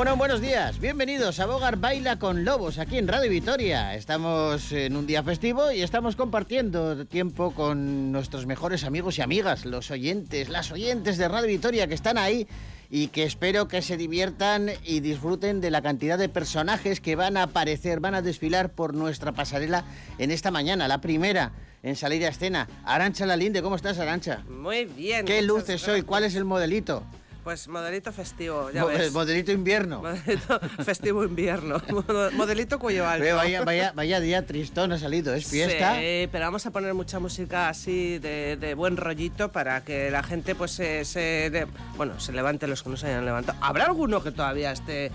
Bueno, buenos días. Bienvenidos a Bogar Baila con Lobos aquí en Radio Vitoria. Estamos en un día festivo y estamos compartiendo tiempo con nuestros mejores amigos y amigas, los oyentes, las oyentes de Radio Vitoria que están ahí y que espero que se diviertan y disfruten de la cantidad de personajes que van a aparecer, van a desfilar por nuestra pasarela en esta mañana, la primera en salir a escena. Arancha Lalinde, ¿cómo estás, Arancha? Muy bien. ¿Qué luces hoy? ¿Cuál es el modelito? Pues modelito festivo, ya Mo- ves. Modelito invierno. Modelito festivo invierno. Modelito cuello alto. Vaya, vaya, vaya día tristón ha salido, ¿es fiesta? Sí, pero vamos a poner mucha música así de, de buen rollito para que la gente pues se, se de- bueno, se levante los que no se hayan levantado. ¿Habrá alguno que todavía esté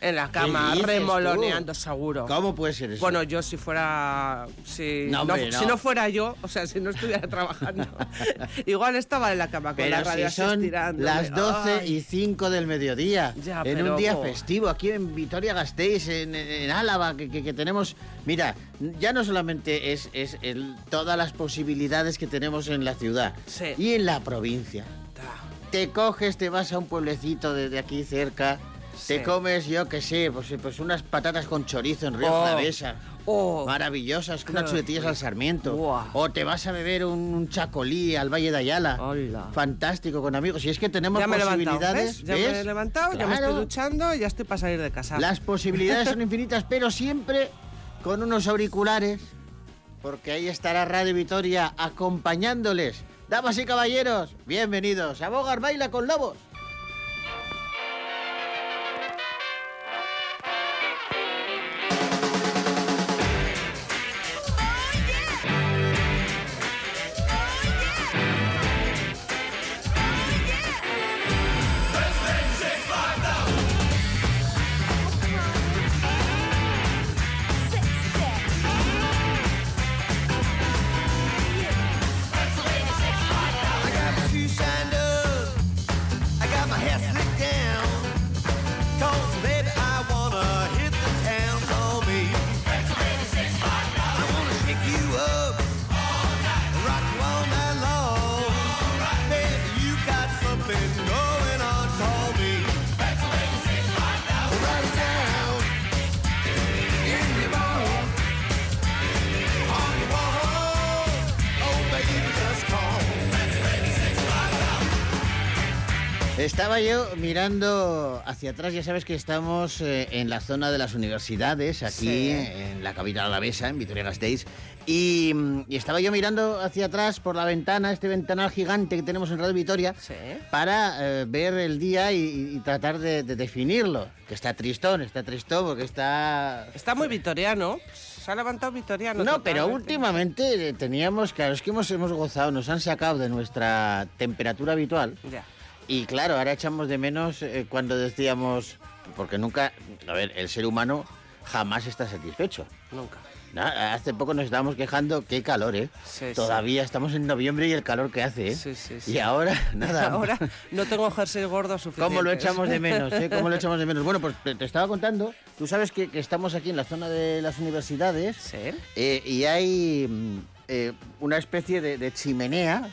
en la cama remoloneando tú? seguro? ¿Cómo puede ser eso? Bueno, yo si fuera. Si No, no, hombre, no. si no fuera yo, o sea, si no estuviera trabajando, igual estaba en la cama con pero la radio si son las 12 Ay. y 5 del mediodía, Ya, en pero un día jo. festivo, aquí en Vitoria-Gasteiz, en, en Álava, que, que- que tenemos... Mira, ya no solamente es, es el- todas las posibilidades que tenemos en la ciudad Sí. y en la provincia. Ta. Te coges, te vas a un pueblecito de, de aquí cerca, te Sí. comes, yo qué sé, pues, pues unas patatas con chorizo en Río Oh. Jalavesa. Oh. Maravillosas, con unas chuletillas al. Sarmiento. O te vas a beber un, un chacolí al Valle de Ayala. Hola. Fantástico, con amigos. Y es que tenemos Ya me he levantado, posibilidades. ¿ves? Ya me he levantado, ya me estoy duchando y ya estoy para salir de casa. Las posibilidades son infinitas, pero siempre con unos auriculares. Porque ahí estará Radio Vitoria acompañándoles. Damas y caballeros, bienvenidos a Bogar Baila con Lobos. Estaba yo mirando hacia atrás, ya sabes que estamos eh, en la zona de las universidades, aquí Sí. en la capital alavesa, en Vitoria-Gasteiz, y, y estaba yo mirando hacia atrás por la ventana, este ventanal gigante que tenemos en Radio Vitoria, Sí. para eh, ver el día y, y tratar de, de definirlo, que está tristón, está tristón porque está... Está muy vitoriano. Se ha levantado vitoriano. No, pero últimamente eh, teníamos, claro, es que hemos, hemos gozado, nos han sacado de nuestra temperatura habitual. Ya. Y claro, ahora echamos de menos eh, cuando decíamos, porque nunca, a ver, el ser humano jamás está satisfecho. Nunca. Hace poco nos estábamos quejando, qué calor, ¿eh? Sí, sí. Todavía estamos en noviembre y el calor que hace, ¿eh? Sí, sí, sí. Y ahora, nada. Ahora no tengo jersey gordo suficiente. ¿Cómo lo echamos de menos, eh? ¿Cómo lo echamos de menos? Bueno, pues te, te estaba contando, tú sabes que, que estamos aquí en la zona de las universidades Sí. eh, y hay mm, eh, una especie de, de chimenea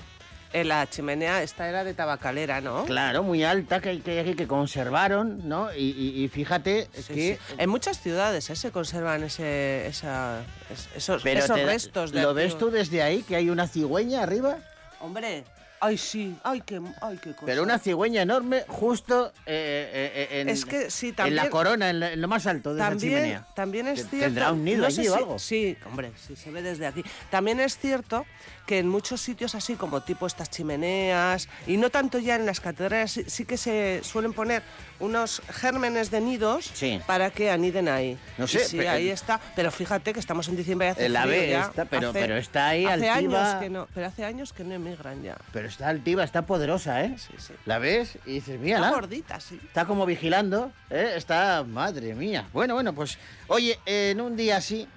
En la chimenea, esta era de tabacalera, ¿no? Claro, muy alta que, que, que conservaron, ¿no? Y, y- y fíjate Sí, que... sí. En muchas ciudades ¿eh? se conservan ese, esa, es- esos, esos te restos de ¿Lo ves tú desde ahí, que hay una cigüeña arriba? Hombre, ay sí, ay qué, ay qué cosa. Pero una cigüeña enorme justo eh, eh, en, Es que sí, en también- la corona, en, la- en lo más alto de esa también, chimenea. también es cierto. ¿Tendrá un nido no allí o si- algo? Sí, hombre, sí, se ve desde aquí. También es cierto que en muchos sitios así como tipo estas chimeneas, y no tanto ya en las catedrales, sí, sí que se suelen poner unos gérmenes de nidos Sí. para que aniden ahí. No Y sé, sí, pero- ahí está. Pero fíjate que estamos en diciembre y hace El frío ave ya. está, pero- Hace- pero está ahí hace altiva. años que no, pero hace años que no emigran ya. Pero está altiva, está poderosa, ¿eh? Sí, sí. La ves y dices, Está mírala. gordita, sí. Está como vigilando, ¿eh? Está, madre mía. Bueno, bueno, pues, oye, en un día así,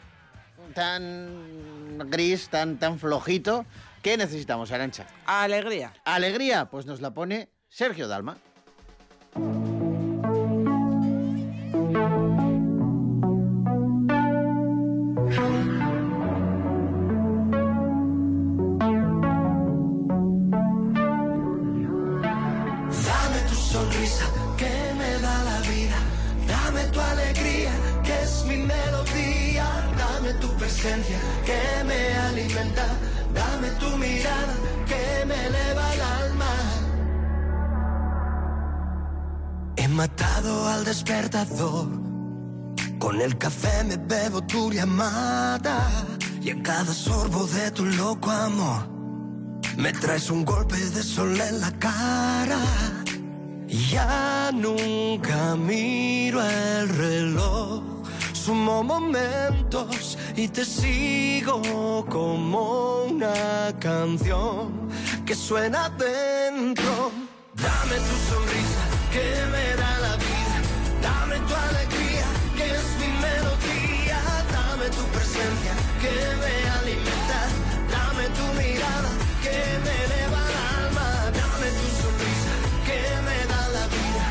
tan gris, tan, tan flojito, ¿qué necesitamos, Arancha? Alegría. Alegría, pues nos la pone Sergio Dalma. Que me alimenta. Dame tu mirada, que me eleva el alma. He matado al despertador. Con el café me bebo tu llamada. Y en cada sorbo de tu loco amor. Me traes un golpe de sol en la cara. Ya nunca miro el reloj. Sumo momentos y te sigo como una canción que suena dentro. Dame tu sonrisa que me da la vida. Dame tu alegría que es mi melodía. Dame tu presencia que me alimenta. Dame tu mirada que me eleva el alma. Dame tu sonrisa que me da la vida.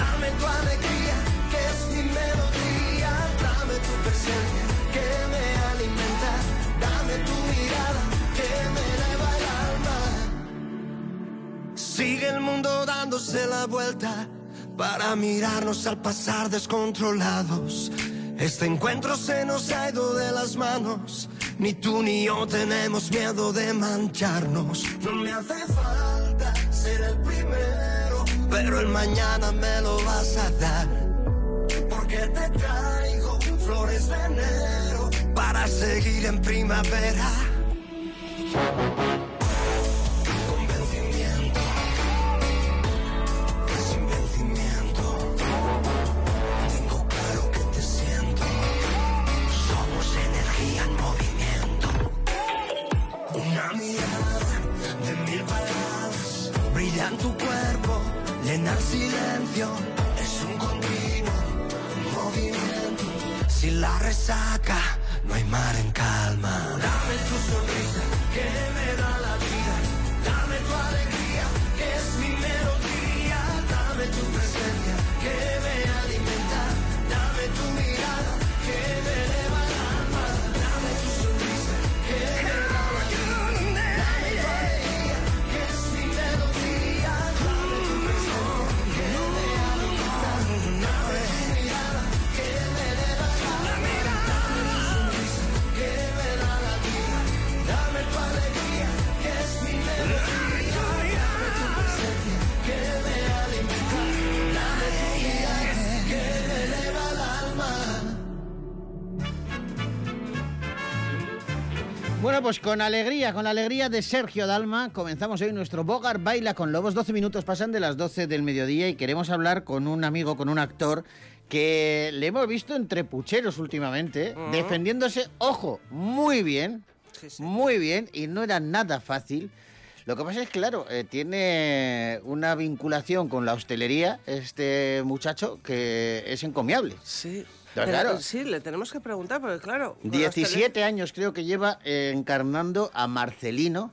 Dame tu alegría que es mi melodía. Dame tu presencia Sigue el mundo dándose la vuelta para mirarnos al pasar descontrolados. Este encuentro se nos ha ido de las manos. Ni tú ni yo tenemos miedo de mancharnos. No me hace falta ser el primero, pero el mañana me lo vas a dar. Porque te traigo flores de enero para seguir en primavera. Silencio. Es un continuo movimiento. Sin la resaca, no hay mar en calma. Bueno, pues con alegría, con la alegría de Sergio Dalma, comenzamos hoy nuestro Bogar Baila con Lobos. 12 minutos pasan de las 12 del mediodía y queremos hablar con un amigo, con un actor que le hemos visto entre pucheros últimamente, defendiéndose, ojo, muy bien, Sí, sí. muy bien, y no era nada fácil. Lo que pasa es, claro, eh, tiene una vinculación con la hostelería este muchacho que es encomiable. Sí. Claro. Sí, le tenemos que preguntar, porque claro. con los 17 años creo que lleva eh, encarnando a Marcelino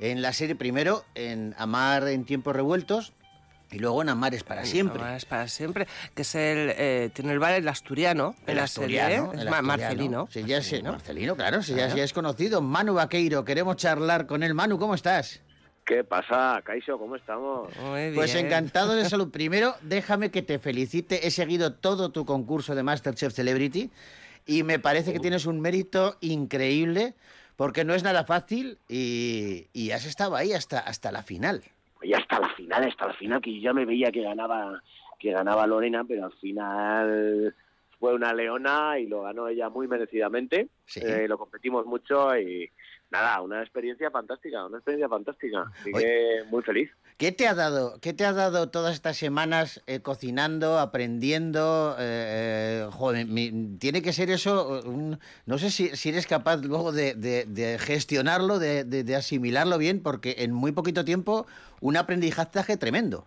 en la serie primero en Amar en tiempos revueltos y luego en Amar es para siempre. No, es para siempre. Que es el. eh, tiene el bar el asturiano. en El la asturiano, serie, ¿eh? el asturiano. Marcelino. Sí, ya es, Marcelino. Claro, sí, ya, Claro. ya es conocido. Manu Vaqueiro, queremos charlar con él. Manu, ¿cómo estás? ¿Qué pasa, Caixo? ¿Cómo estamos? Muy Pues encantado de salud. Primero, déjame que te felicite. He seguido todo tu concurso de Masterchef Celebrity y me parece que tienes un mérito increíble porque no es nada fácil y, y has estado ahí hasta, hasta la final. Y hasta la final, hasta la final, que yo ya me veía que ganaba, que ganaba Lorena, pero al final fue una leona y lo ganó ella muy merecidamente. Sí. Eh, lo competimos mucho y nada, una experiencia fantástica, una experiencia fantástica. Así Oye. que muy feliz. ¿Qué te ha dado, qué te ha dado todas estas semanas eh, cocinando, aprendiendo? eh, eh, joder, mi- tiene que ser eso, eh, un- no sé si, si eres capaz luego de, de- de gestionarlo, de, de- de asimilarlo bien, porque en muy poquito tiempo un aprendizaje tremendo.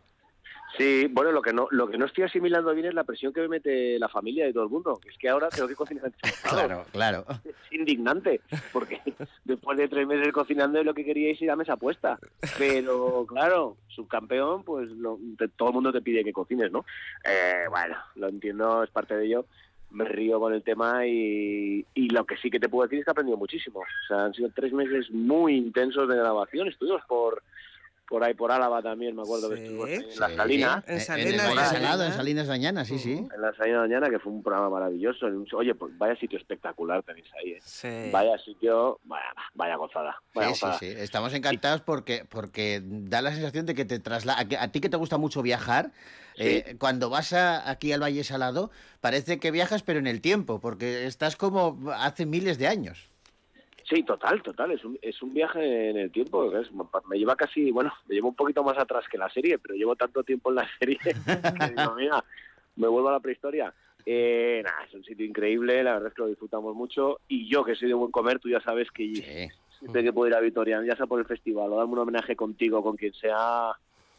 Sí, bueno, lo que no lo que no estoy asimilando bien es la presión que me mete la familia y todo el mundo. Es que ahora tengo que cocinar. Claro, claro. es indignante, porque después de tres meses cocinando lo que quería es ir a mesa puesta. Pero claro, subcampeón, pues lo- te- todo el mundo te pide que cocines, ¿no? Eh, bueno, lo entiendo, es parte de ello. Me río con el tema y, y lo que sí que te puedo decir es que he aprendido muchísimo. O sea, han sido tres meses muy intensos de grabación. Estuvimos por por ahí por Álava también, me acuerdo que Sí, ahí en Sí, las Salinas. En En, Salinas el Valle de Salado, en. Salinas de Mañana, sí, sí. En la Salina de Mañana, que fue un programa maravilloso. en Oye, pues vaya sitio espectacular tenéis ahí, ¿eh? Sí. Vaya sitio, vaya, vaya gozada. Vaya Sí, sí, gozada. sí. Estamos encantados porque, porque da la sensación de que te traslada. A, que- a ti que te gusta mucho viajar, eh, cuando vas a- aquí al Valle Salado, parece que viajas, pero en el tiempo, porque estás como hace miles de años. Sí, total, total. Es un, es un viaje en el tiempo. que es- me lleva casi, bueno, me llevo un poquito más atrás que la serie, pero llevo tanto tiempo en la serie que digo, mira, me vuelvo a la prehistoria. Eh, nada, es un sitio increíble, la verdad es que lo disfrutamos mucho. Y yo, que soy de buen comer, tú ya sabes que Sí. siempre que puedo ir a Vitoria, ya sea por el festival o darme un homenaje contigo, con quien sea,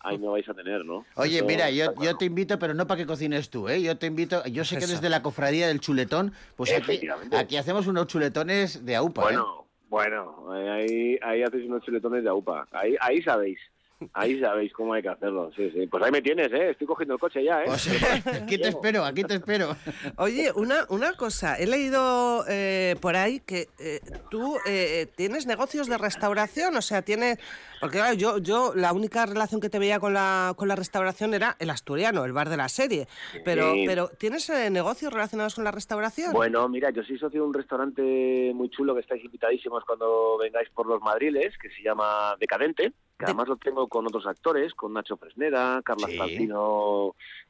ahí me vais a tener, ¿no? Oye, Eso mira, yo, yo te invito, pero no para que cocines tú, ¿eh? Yo te invito, yo sé que Eso. desde la cofradía del chuletón, pues aquí, aquí hacemos unos chuletones de aupa, ¿eh? Bueno, bueno, ahí, ahí hacéis unos chuletones de AUPA. Ahí, ahí sabéis. Ahí sabéis cómo hay que hacerlo. Sí, sí. Pues ahí me tienes, ¿eh? Estoy cogiendo el coche ya, ¿eh? Pues, aquí te espero, aquí te espero. Oye, una, una cosa, he leído eh, por ahí que eh, tú eh, tienes negocios de restauración, o sea, tienes... Porque claro, yo, yo la única relación que te veía con la, con la restauración era el asturiano, el bar de la serie. Pero, Sí. pero ¿tienes eh, negocios relacionados con la restauración? Bueno, mira, yo soy socio de un restaurante muy chulo que estáis invitadísimos cuando vengáis por los Madriles, que se llama Decadente, que además lo tengo con otros actores, con Nacho Fresneda, Carla Sí.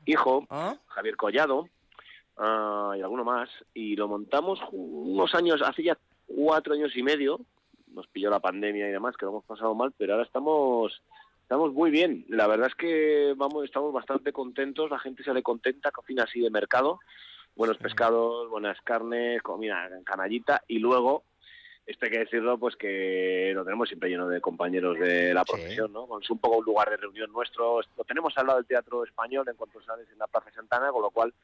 Hijo, ¿Ah? Javier Collado ah, y alguno más. Y lo montamos unos años, hace ya cuatro años y medio. Nos pilló la pandemia y demás, que lo hemos pasado mal, pero ahora estamos estamos muy bien. La verdad es que vamos estamos bastante contentos, la gente sale contenta, cocina así de mercado, buenos pescados, buenas carnes, comida canallita y luego esto hay que decirlo, pues que lo tenemos siempre lleno de compañeros de la Sí. profesión, ¿no? Es un poco un lugar de reunión nuestro. Lo tenemos al lado del Teatro Español en cuanto sales en la Plaza Santana, con lo cual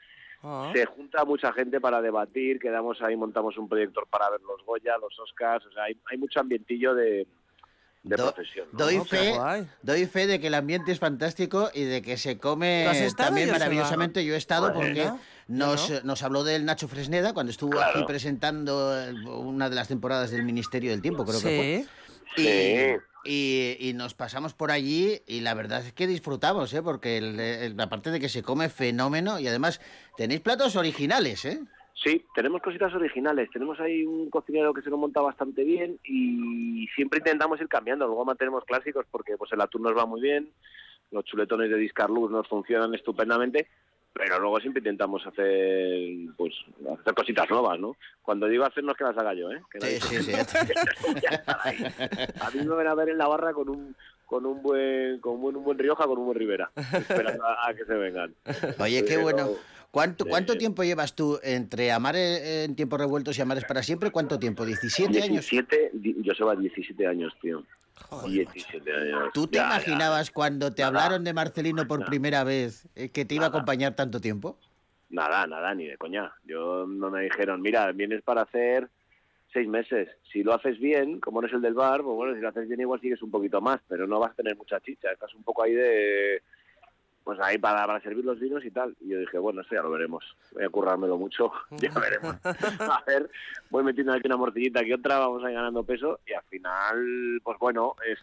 Ah. se junta mucha gente para debatir, quedamos ahí, montamos un proyector para ver los Goya, los Oscars, o sea, hay, hay mucho ambientillo de, de Do- profesión. ¿no? Doy Oh, fe, doy fe de que el ambiente es fantástico y de que se come ¿Tú has estado, también maravillosamente. Yo he estado Bueno. porque nos, nos habló del Nacho Fresneda cuando estuvo Claro. aquí presentando una de las temporadas del Ministerio del Tiempo, creo que Sí. fue. Y, Sí. y- y nos pasamos por allí y la verdad es que disfrutamos, ¿eh? porque el- el- aparte de que se come fenómeno y además tenéis platos originales, ¿eh? Sí, tenemos cositas originales. Tenemos ahí un cocinero que se lo monta bastante bien y siempre intentamos ir cambiando. Luego mantenemos clásicos porque pues el atún nos va muy bien, los chuletones de Discarluz nos funcionan estupendamente, pero luego siempre intentamos hacer pues hacer cositas nuevas, ¿no? Cuando digo hacer no es que las haga yo, ¿eh? Que Sí, sí, sí. A mí me van a ver en la barra con un con un buen con un buen, un buen Rioja, con un buen Rivera, esperando a, a que se vengan. Oye, qué Pero- ¿Cuánto. ¿Cuánto tiempo llevas tú entre amar en tiempos revueltos y amares para siempre? ¿Cuánto tiempo? ¿17 años? 17, di- yo soy a 17 años, tío. Joder, 17 años. ¿Tú te Ya, ya. imaginabas cuando te Nada. hablaron de Marcelino por Nada. primera vez eh, que te iba a acompañar tanto tiempo? Nada, nada, ni de coña. Yo no me dijeron, mira, vienes para hacer seis meses. Si lo haces bien, como eres el del bar, pues bueno, si lo haces bien igual sigues un poquito más, pero no vas a tener mucha chicha. Estás un poco ahí de... Pues ahí para, para servir los vinos y tal. Y yo dije, bueno, eso ya lo veremos. Voy a currármelo mucho, ya veremos. A ver, voy metiendo aquí una morcillita que otra, vamos a ir ganando peso y al final, pues bueno, es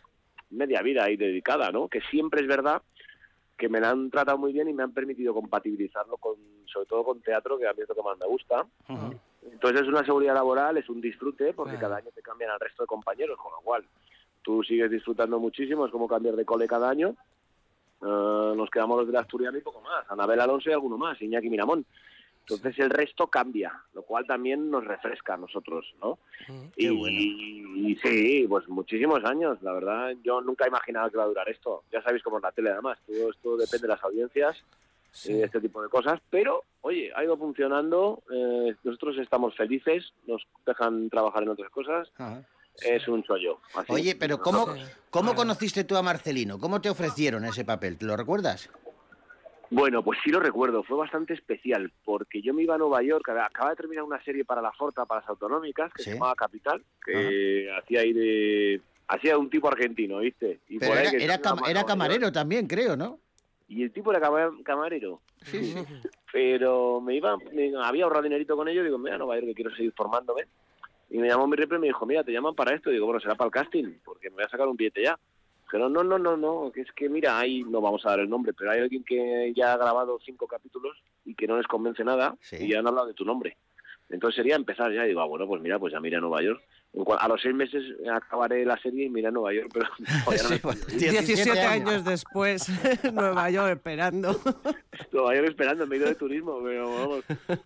media vida ahí dedicada, ¿no? Que siempre es verdad que me la han tratado muy bien y me han permitido compatibilizarlo con, sobre todo con teatro, que a mí es lo que más me gusta. Entonces es una seguridad laboral, es un disfrute, porque Claro. cada año te cambian al resto de compañeros, con lo cual tú sigues disfrutando muchísimo, es como cambiar de cole cada año. Eh, nos quedamos los del Asturiano y poco más, Anabel Alonso y alguno más, Iñaki Miramón. Entonces el resto cambia, lo cual también nos refresca a nosotros, ¿no? Qué y, bueno. y sí, pues muchísimos años, la verdad. Yo nunca he imaginado que va a durar esto. Ya sabéis cómo es la tele, además. Todo esto depende de las audiencias Sí. y este tipo de cosas. Pero, oye, ha ido funcionando. eh, nosotros estamos felices, nos dejan trabajar en otras cosas. Ajá. Es un chollo. así. Oye, pero ¿cómo. ¿cómo conociste tú a Marcelino? ¿Cómo te ofrecieron ese papel? ¿Te lo recuerdas? Bueno, pues sí lo recuerdo, fue bastante especial, porque yo me iba a Nueva York, acaba de terminar una serie para la Forta, para las autonómicas, que Sí. se llamaba Capital, que hacía ahí de... Hacía un tipo argentino, ¿viste? Y Pero por ahí era, que era cam- camarero también, creo, ¿no? Y el tipo era cama- camarero. Sí, sí. Pero me iba, me- había ahorrado dinerito con ello, digo, mira, Nueva York, que quiero seguir formándome. Y me llamó mi repre y me dijo, mira, te llaman para esto. digo, bueno, será para el casting, porque me voy a sacar un billete ya. Dijeron, no, no, no, no, que es que mira, ahí no vamos a dar el nombre, pero hay alguien que ya ha grabado cinco capítulos y que no les convence nada Sí. y ya han hablado de tu nombre. Entonces sería empezar ya, y digo, ah, bueno, pues mira, pues ya mira a Nueva York. A los seis meses acabaré la serie y mira a Nueva York, pero no Sí, me he bueno, podido ir. 17 años después, Nueva York esperando. Nueva York esperando, me he ido de turismo, pero vamos,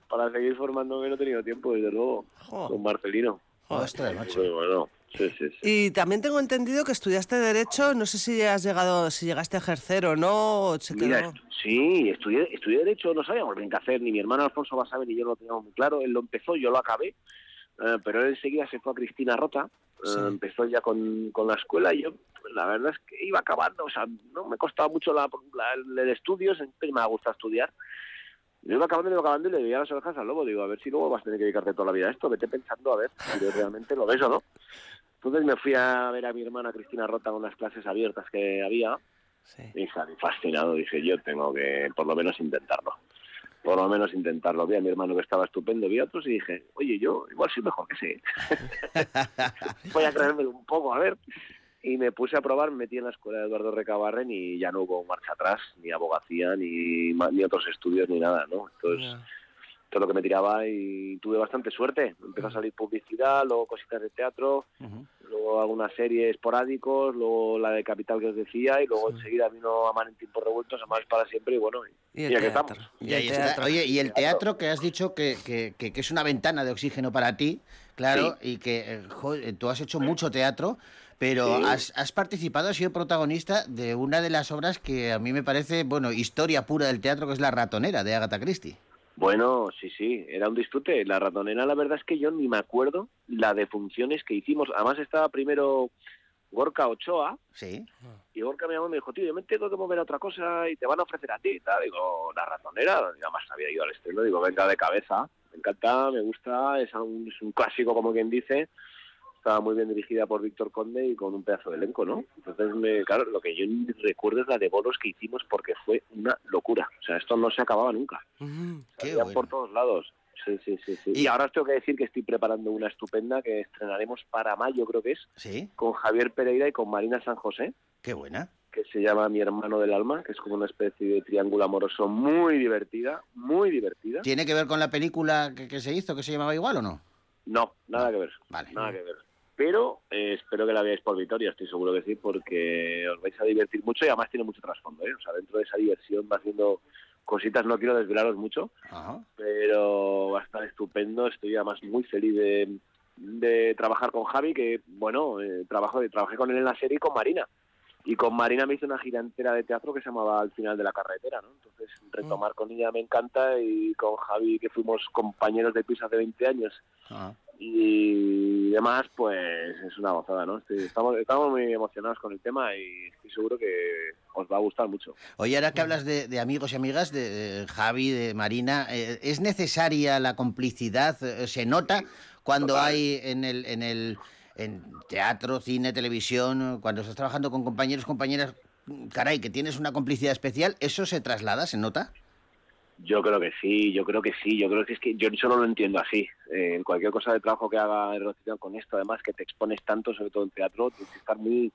para seguir formándome no he tenido tiempo, desde luego, con Marcelino. Ostras, macho. Pues bueno, sí, sí, sí. Y también tengo entendido que estudiaste Derecho, no sé si has llegado, si llegaste a ejercer o no, o Mira, estu- sí, estudié, estudié Derecho, no sabíamos bien qué hacer, ni mi hermano Alfonso Basabe ni yo lo teníamos muy claro. Él lo empezó, yo lo acabé, eh, pero él enseguida se fue a Cristina Rota, eh, empezó ya con, con la escuela y yo, pues, la verdad es que iba acabando, o sea, no me costaba mucho la, la- el estudio, siempre me ha gustado estudiar. Yo iba acabando, iba acabando y le veía las orejas al lobo. Digo, a ver si luego vas a tener que dedicarte toda la vida a esto. Vete pensando a ver si realmente lo ves o no. Entonces me fui a ver a mi hermana Cristina Rota con las clases abiertas que había Sí. y salí fascinado. Dije, yo tengo que por lo menos intentarlo. Por lo menos intentarlo. Vi a mi hermano que estaba estupendo, vi a otros y dije, oye, yo igual soy mejor que ese. Voy a creérmelo un poco, a ver. Y me puse a probar, me metí en la escuela de Eduardo Recabarren y ya no hubo marcha atrás, ni abogacía, ni, ni otros estudios, ni nada, ¿no? Entonces. Todo lo que me tiraba y tuve bastante suerte. Empezó a salir publicidad, luego cositas de teatro, luego algunas series esporádicos, luego la de Capital que os decía y luego enseguida vino Amar en tiempos revueltos, Amar para siempre y bueno, y, Y el aquí teatro. estamos. Y el teatro. Oye, y el teatro que has dicho que, que- que- que es una ventana de oxígeno para ti, claro, y que eh, joder, tú has hecho mucho teatro, pero Sí. has, has participado, has sido protagonista de una de las obras que a mí me parece, bueno, historia pura del teatro, que es La ratonera de Agatha Christie. Bueno, sí, sí, era un disfrute. La ratonera, la verdad es que yo ni me acuerdo la de funciones que hicimos. Además estaba primero Gorka Ochoa, Sí. y Gorka me llamó y me dijo, tío, yo me tengo que mover a otra cosa y te van a ofrecer a ti tal. Digo, la ratonera, y además había ido al estreno, digo, venga de cabeza, me encanta, me gusta, es un, es un clásico como quien dice. Estaba muy bien dirigida por Víctor Conde y con un pedazo de elenco, ¿no? Entonces, me, claro, lo que yo recuerdo es la de bolos que hicimos porque fue una locura. O sea, esto no se acababa nunca. Ujú. Qué bueno. por todos lados. Sí, sí, sí, sí. Y- Y... ahora os tengo que decir que estoy preparando una estupenda que estrenaremos para mayo, creo que es, Sí, con Javier Pereira y con Marina San José, qué buena. que se llama Mi hermano del alma, que es como una especie de triángulo amoroso muy divertida, muy divertida. ¿Tiene que ver con la película que, que se hizo, que se llamaba igual o no? No, nada que ver. Vale. Nada que ver. Pero eh, espero que la veáis por Vitoria, estoy seguro que sí, porque os vais a divertir mucho y además tiene mucho trasfondo. ¿eh? O sea, dentro de esa diversión va haciendo cositas, no quiero desvelaros mucho, Ajá. pero va a estar estupendo. Estoy además muy feliz de, de trabajar con Javi, que bueno, eh, trabajo, trabajé con él en la serie y con Marina. Y con Marina me hice una gira entera de teatro que se llamaba Al final de la carretera, ¿no? Entonces retomar con ella me encanta y con Javi, que fuimos compañeros de piso hace 20 años. Y demás, pues es una gozada, ¿no? Estoy- estamos, estamos muy emocionados con el tema y estoy seguro que os va a gustar mucho. Oye, ahora que hablas de, de amigos y amigas, de, de Javi, de Marina, eh, ¿es necesaria la complicidad? Eh, ¿Se nota cuando Total. hay en el, en el en teatro, cine, televisión, cuando estás trabajando con compañeros, compañeras, caray, que tienes una complicidad especial, ¿eso se traslada, se nota? Yo creo que sí, yo creo que sí, yo creo que es que yo solo lo entiendo así. Eh, en cualquier cosa de trabajo que haga relacionado con esto, además que te expones tanto, sobre todo en teatro, tienes que estar muy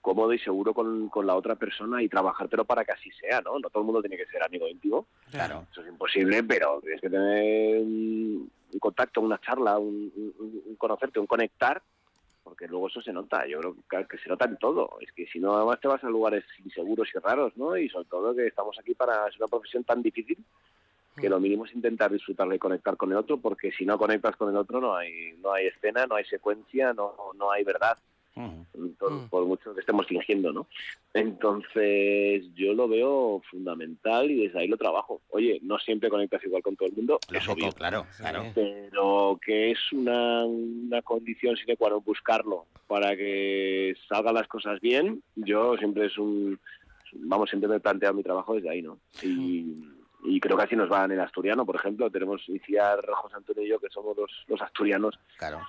cómodo y seguro con, con la otra persona y trabajártelo para que así sea, ¿no? No todo el mundo tiene que ser amigo íntimo, Claro. eso es imposible, pero tienes que tener un, un contacto, una charla, un, un- un conocerte, un conectar, porque luego eso se nota, yo creo que, se nota en todo, es que si no además te vas a lugares inseguros y raros, ¿no? Y sobre todo que estamos aquí para, es una profesión tan difícil que lo mínimo es intentar disfrutarla y conectar con el otro, porque si no conectas con el otro no hay, no hay escena, no hay secuencia, no, no hay verdad Mm. por mucho que estemos fingiendo, ¿no? Entonces, yo lo veo fundamental y desde ahí lo trabajo. Oye, no siempre conectas igual con todo el mundo, es Lógico, obvio, claro, pero que es una, una condición sine qua non buscarlo para que salgan las cosas bien, yo siempre es un... Vamos, siempre me he planteado mi trabajo desde ahí, ¿no? Y, y creo que así nos va en el asturiano, por ejemplo, tenemos Iciar, José Antonio y yo, que somos los, los asturianos, claro.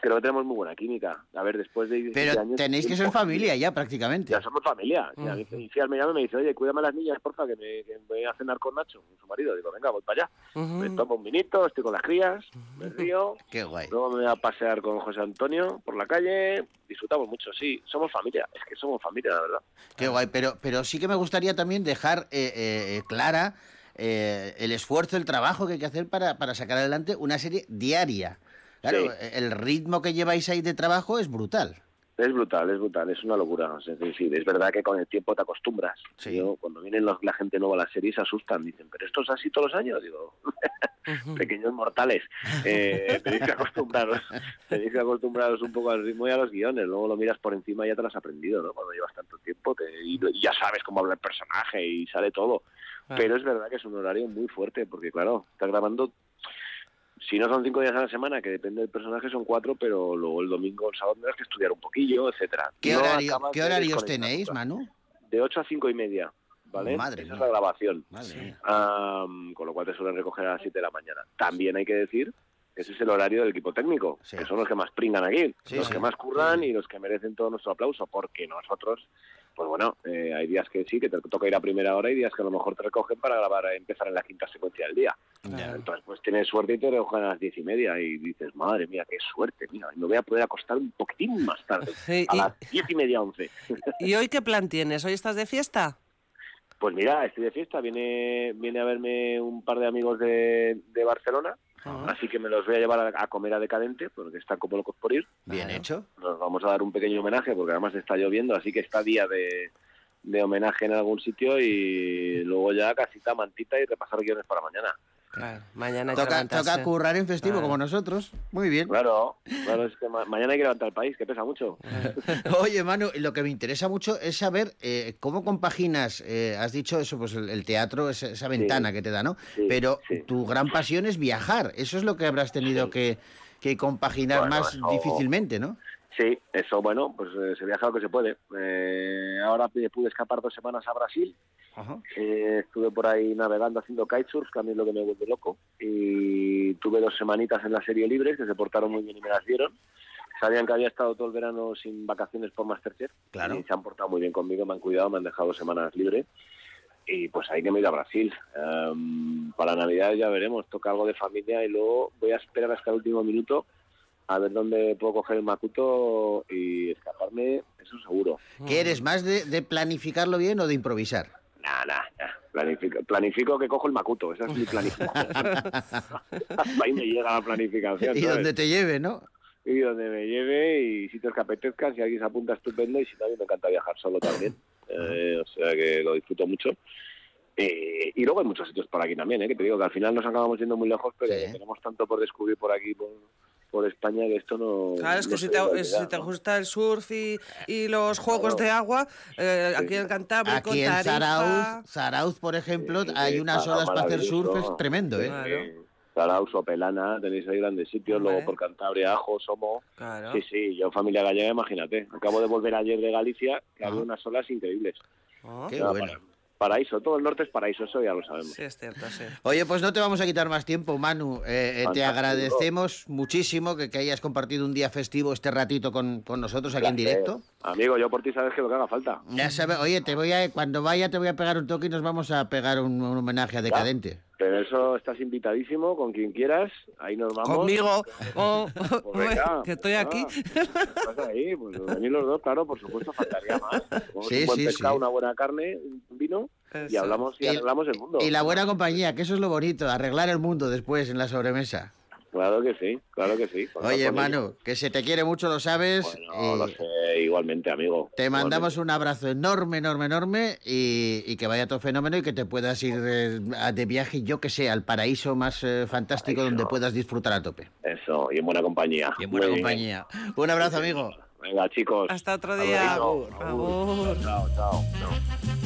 Creo que tenemos muy buena química. A ver, después de 17 Pero años... tenéis que ser familia ya prácticamente. Ya somos familia. Y a mí- y Cial me llama y me dice, oye, cuídame a las niñas, porfa, que me, que voy a cenar con Nacho, con su marido. Digo, venga, voy para allá. Me tomo un vinito, estoy con las crías, me río. Qué guay. Luego me voy a pasear con José Antonio por la calle. Disfrutamos mucho, sí. Somos familia. Es que somos familia, la verdad. Qué guay, pero, pero sí que me gustaría también dejar eh, eh, clara eh, el esfuerzo, el trabajo que hay que hacer para, para sacar adelante una serie diaria. Claro, Sí. eh, el ritmo que lleváis ahí de trabajo es brutal. Es brutal, es brutal, es una locura. Es decir, es verdad que con el tiempo te acostumbras. Sí. Yo, cuando vienen los- la gente nueva a la serie se asustan. Dicen, ¿pero esto es así todos los años? Digo, pequeños mortales. Eh, tenéis que acostumbraros. tenéis que acostumbraros un poco al ritmo y a los guiones. Luego lo miras por encima y ya te lo has aprendido, ¿no? Cuando llevas tanto tiempo te- y, y ya sabes cómo habla el personaje y sale todo. Claro. Pero es verdad que es un horario muy fuerte porque, claro, estás grabando... Si no son cinco días a la semana, que depende del personaje, son cuatro, pero luego el domingo, el sábado tendrás que estudiar un poquillo, etcétera. ¿Qué, No horario- ¿qué horarios tenéis. Manu? De 8 a cinco y media, ¿vale? Madre Esa es la grabación. Madre. Am, con lo cual te suelen recoger a las 7 de la mañana. También hay que decir que ese es el horario del equipo técnico, Sí. que son los que más pringan aquí, Sí, los sí. que más curran y los que merecen todo nuestro aplauso, porque nosotros, pues bueno, eh, hay días que sí, que te toca ir a primera hora y días que a lo mejor te recogen para grabar, empezar en la quinta secuencia del día. Ya. Entonces, pues tienes suerte y te recogen a las diez y media y dices, madre mía, qué suerte, mira, me voy a poder acostar un poquitín más tarde, Sí, a y- las diez y media, once. ¿Y hoy qué plan tienes? ¿Hoy estás de fiesta? Pues mira, estoy de fiesta, viene, viene a verme un par de amigos de, de Barcelona, así que me los voy a llevar a, a comer a Decadente, porque están como locos por ir. Bien hecho. Nos vamos a dar un pequeño homenaje, porque además está lloviendo, así que está día de, de homenaje en algún sitio y luego ya casita, mantita y repasar guiones para mañana. Claro, mañana hay Toca, toca currar en festivo Claro. como nosotros. Muy bien. Claro, claro, es que ma- mañana hay que levantar el país, que pesa mucho. Oye, Manu, lo que me interesa mucho es saber eh, cómo compaginas, eh, has dicho eso, pues el, el teatro, esa, esa ventana que te da, ¿no? Sí, Pero sí. tu gran pasión es viajar. Eso es lo que habrás tenido que, que compaginar Bueno, más eso- difícilmente, ¿no? Sí, eso, bueno, pues eh, se viaja lo que se puede. Eh, ahora pude escapar dos semanas a Brasil, Eh, estuve por ahí navegando haciendo kitesurf, que a mí es lo que me vuelve loco. Y tuve dos semanitas en la serie Libres, que se portaron muy bien y me las dieron. Sabían que había estado todo el verano sin vacaciones por Masterchef. Claro. Y se han portado muy bien conmigo, me han cuidado, me han dejado semanas libres. Y pues ahí que me ido a Brasil. Em, para Navidad ya veremos, toca algo de familia y luego voy a esperar hasta el último minuto a ver dónde puedo coger el macuto y escaparme, eso seguro. ¿Qué eres más de, de planificarlo bien o de improvisar? Nah, nah, nah. Planifico, planifico que cojo el macuto, esa es mi planificación. Hasta ahí me llega la planificación. Y ¿sabes? donde te lleve, ¿no? Y donde me lleve y sitios que apetezcan, si alguien se apunta estupendo y si no, a mí me encanta viajar solo también. Eh, o sea que lo disfruto mucho. Eh, y luego hay muchos sitios por aquí también, ¿eh? que te digo que al final nos acabamos yendo muy lejos, pero Sí. tenemos tanto por descubrir por aquí, por, por España, que esto no... Claro, es que no si te, gusta el surf y, y los juegos Claro. de agua, eh, aquí en Cantábrico, Aquí en Tarifa... Zarauz, Zarauz, por ejemplo, Sí, hay unas olas para hacer surf, es tremendo, ¿eh? Claro. Eh, Zarauz o Pelana, tenéis ahí grandes sitios, Hombre. luego por Cantabria, Ajo, Somo. Claro. Sí, sí, yo familia gallega, imagínate. Acabo de volver ayer de Galicia, que había Ajá. unas olas increíbles. Oh, Qué bueno. para- paraíso, todo el norte es paraíso, eso ya lo sabemos. Sí, es cierto, sí. Oye, pues no te vamos a quitar más tiempo, Manu. Eh, eh, te agradecemos muchísimo que, que hayas compartido un día festivo este ratito con, con nosotros aquí en directo. Amigo, yo por ti sabes que lo que haga falta. Ya sabes, oye, te voy a, cuando vaya te voy a pegar un toque y nos vamos a pegar un, un homenaje a Decadente. Pero eso estás invitadísimo con quien quieras, ahí nos vamos. Conmigo, oh, Pues venga, que estoy ah, aquí. Estás ahí, pues venir los dos, claro, por supuesto, faltaría más. Comemos Sí, un buen sí, pescado, sí. una buena carne, un vino y hablamos y Y- arreglamos el mundo. Y la buena compañía, que eso es lo bonito, arreglar el mundo después en la sobremesa. Claro que sí, claro que sí. Oye. Manu, que se te quiere mucho, lo sabes. Bueno, y lo sé, igualmente, amigo. Te mandamos Igualmente. un abrazo enorme, enorme, enorme y, y que vaya todo fenómeno y que te puedas ir eh, a- de viaje, yo que sé, al paraíso más eh, fantástico donde puedas disfrutar a tope. Eso, y en buena compañía. Y en buena Muy bien. compañía. Un abrazo, amigo. Venga, chicos. Hasta otro Hasta día. luego. Agur. Chao, chao. chao.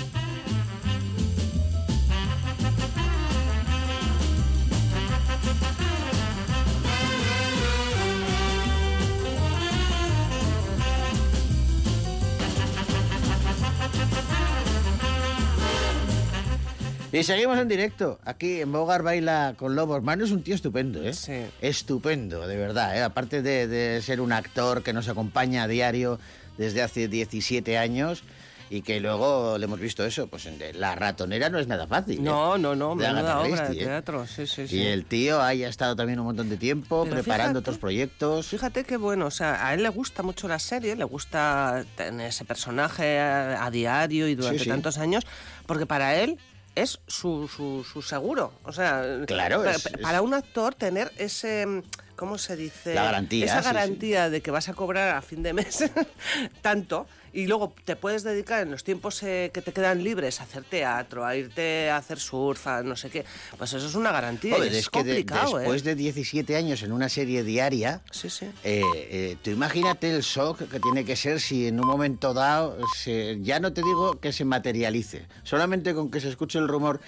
Y seguimos en directo, aquí en Bogar Baila con Lobos. Manu es un tío estupendo, ¿eh? Sí. Estupendo, de verdad, ¿eh? Aparte de, de ser un actor que nos acompaña a diario desde hace 17 años y que luego le hemos visto eso, pues La ratonera no es nada fácil. ¿eh? No, no, no, De menuda Agatha obra de ¿eh? teatro, sí, sí, sí. Y el tío haya estado también un montón de tiempo Pero preparando fíjate- otros proyectos. Fíjate qué bueno, o sea, a él le gusta mucho la serie, le gusta tener ese personaje a, a diario y durante Sí, sí. tantos años, porque para él es su, su, su seguro. O sea, Claro, pa- es- pa- es- para un actor tener ese, ¿cómo se dice? La garantía, Esa sí, sí. garantía de que vas a cobrar a fin de mes tanto. Y luego te puedes dedicar en los tiempos eh, que te quedan libres a hacer teatro, a irte a hacer surf, a no sé qué. Pues eso es una garantía. Joder, es, es que de- complicado, después ¿eh? de 17 años en una serie diaria, Sí, sí. Eh, eh, tú imagínate el shock que tiene que ser si en un momento dado, se- ya no te digo que se materialice, solamente con que se escuche el rumor,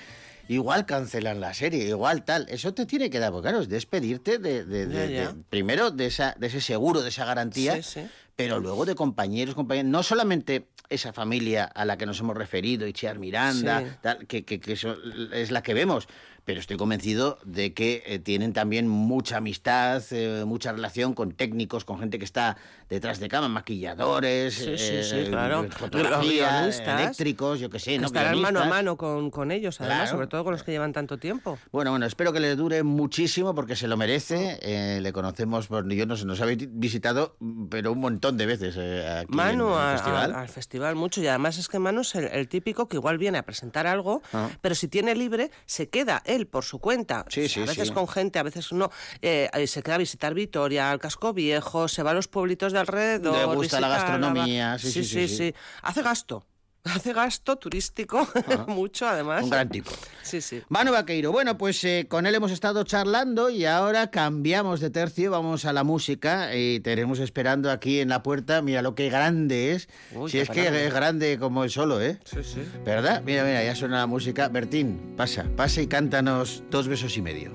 igual cancelan la serie, igual tal. Eso te tiene que dar, porque claro, es despedirte de, de- de- Ya, ya. de- primero de, esa, de ese seguro, de esa garantía, Sí, sí. pero luego de compañeros, compañeros, no solamente esa familia a la que nos hemos referido, Itziar Miranda, Sí. tal, que, que- que eso es la que vemos. Pero estoy convencido de que eh, tienen también mucha amistad, eh, mucha relación con técnicos, con gente que está detrás de cama, maquilladores, Sí, sí, eh, sí, claro. fotografía, Los eléctricos, yo qué sé, que ¿no? estarán mano a mano con, con ellos, además, Claro. sobre todo con los que llevan tanto tiempo. Bueno, bueno, espero que le dure muchísimo porque se lo merece. Eh, le conocemos, por, yo no sé, nos habéis visitado, pero un montón de veces aquí Manu en, el a- a- festival. al festival mucho y además es que Manu es el, el típico que igual viene a presentar algo, Ah. pero si tiene libre se queda él por su cuenta. Sí, sí, a veces sí. con gente, a veces no. Eh, eh, se queda a visitar Vitoria, al casco viejo, se va a los pueblitos de alrededor. Le gusta la gastronomía, sí, sí, sí, sí, sí. Hace gasto. Hace gasto turístico, mucho además. Un gran tipo. Sí, sí. Manu Vaqueiro, bueno, pues eh, con él hemos estado charlando y ahora cambiamos de tercio, vamos a la música y tenemos esperando aquí en la puerta, mira lo que grande es, Uy, si es que es grande como el solo, ¿eh? Sí, sí. ¿Verdad? Mira, mira, ya suena la música. Bertín, pasa, pasa y cántanos dos besos y medio.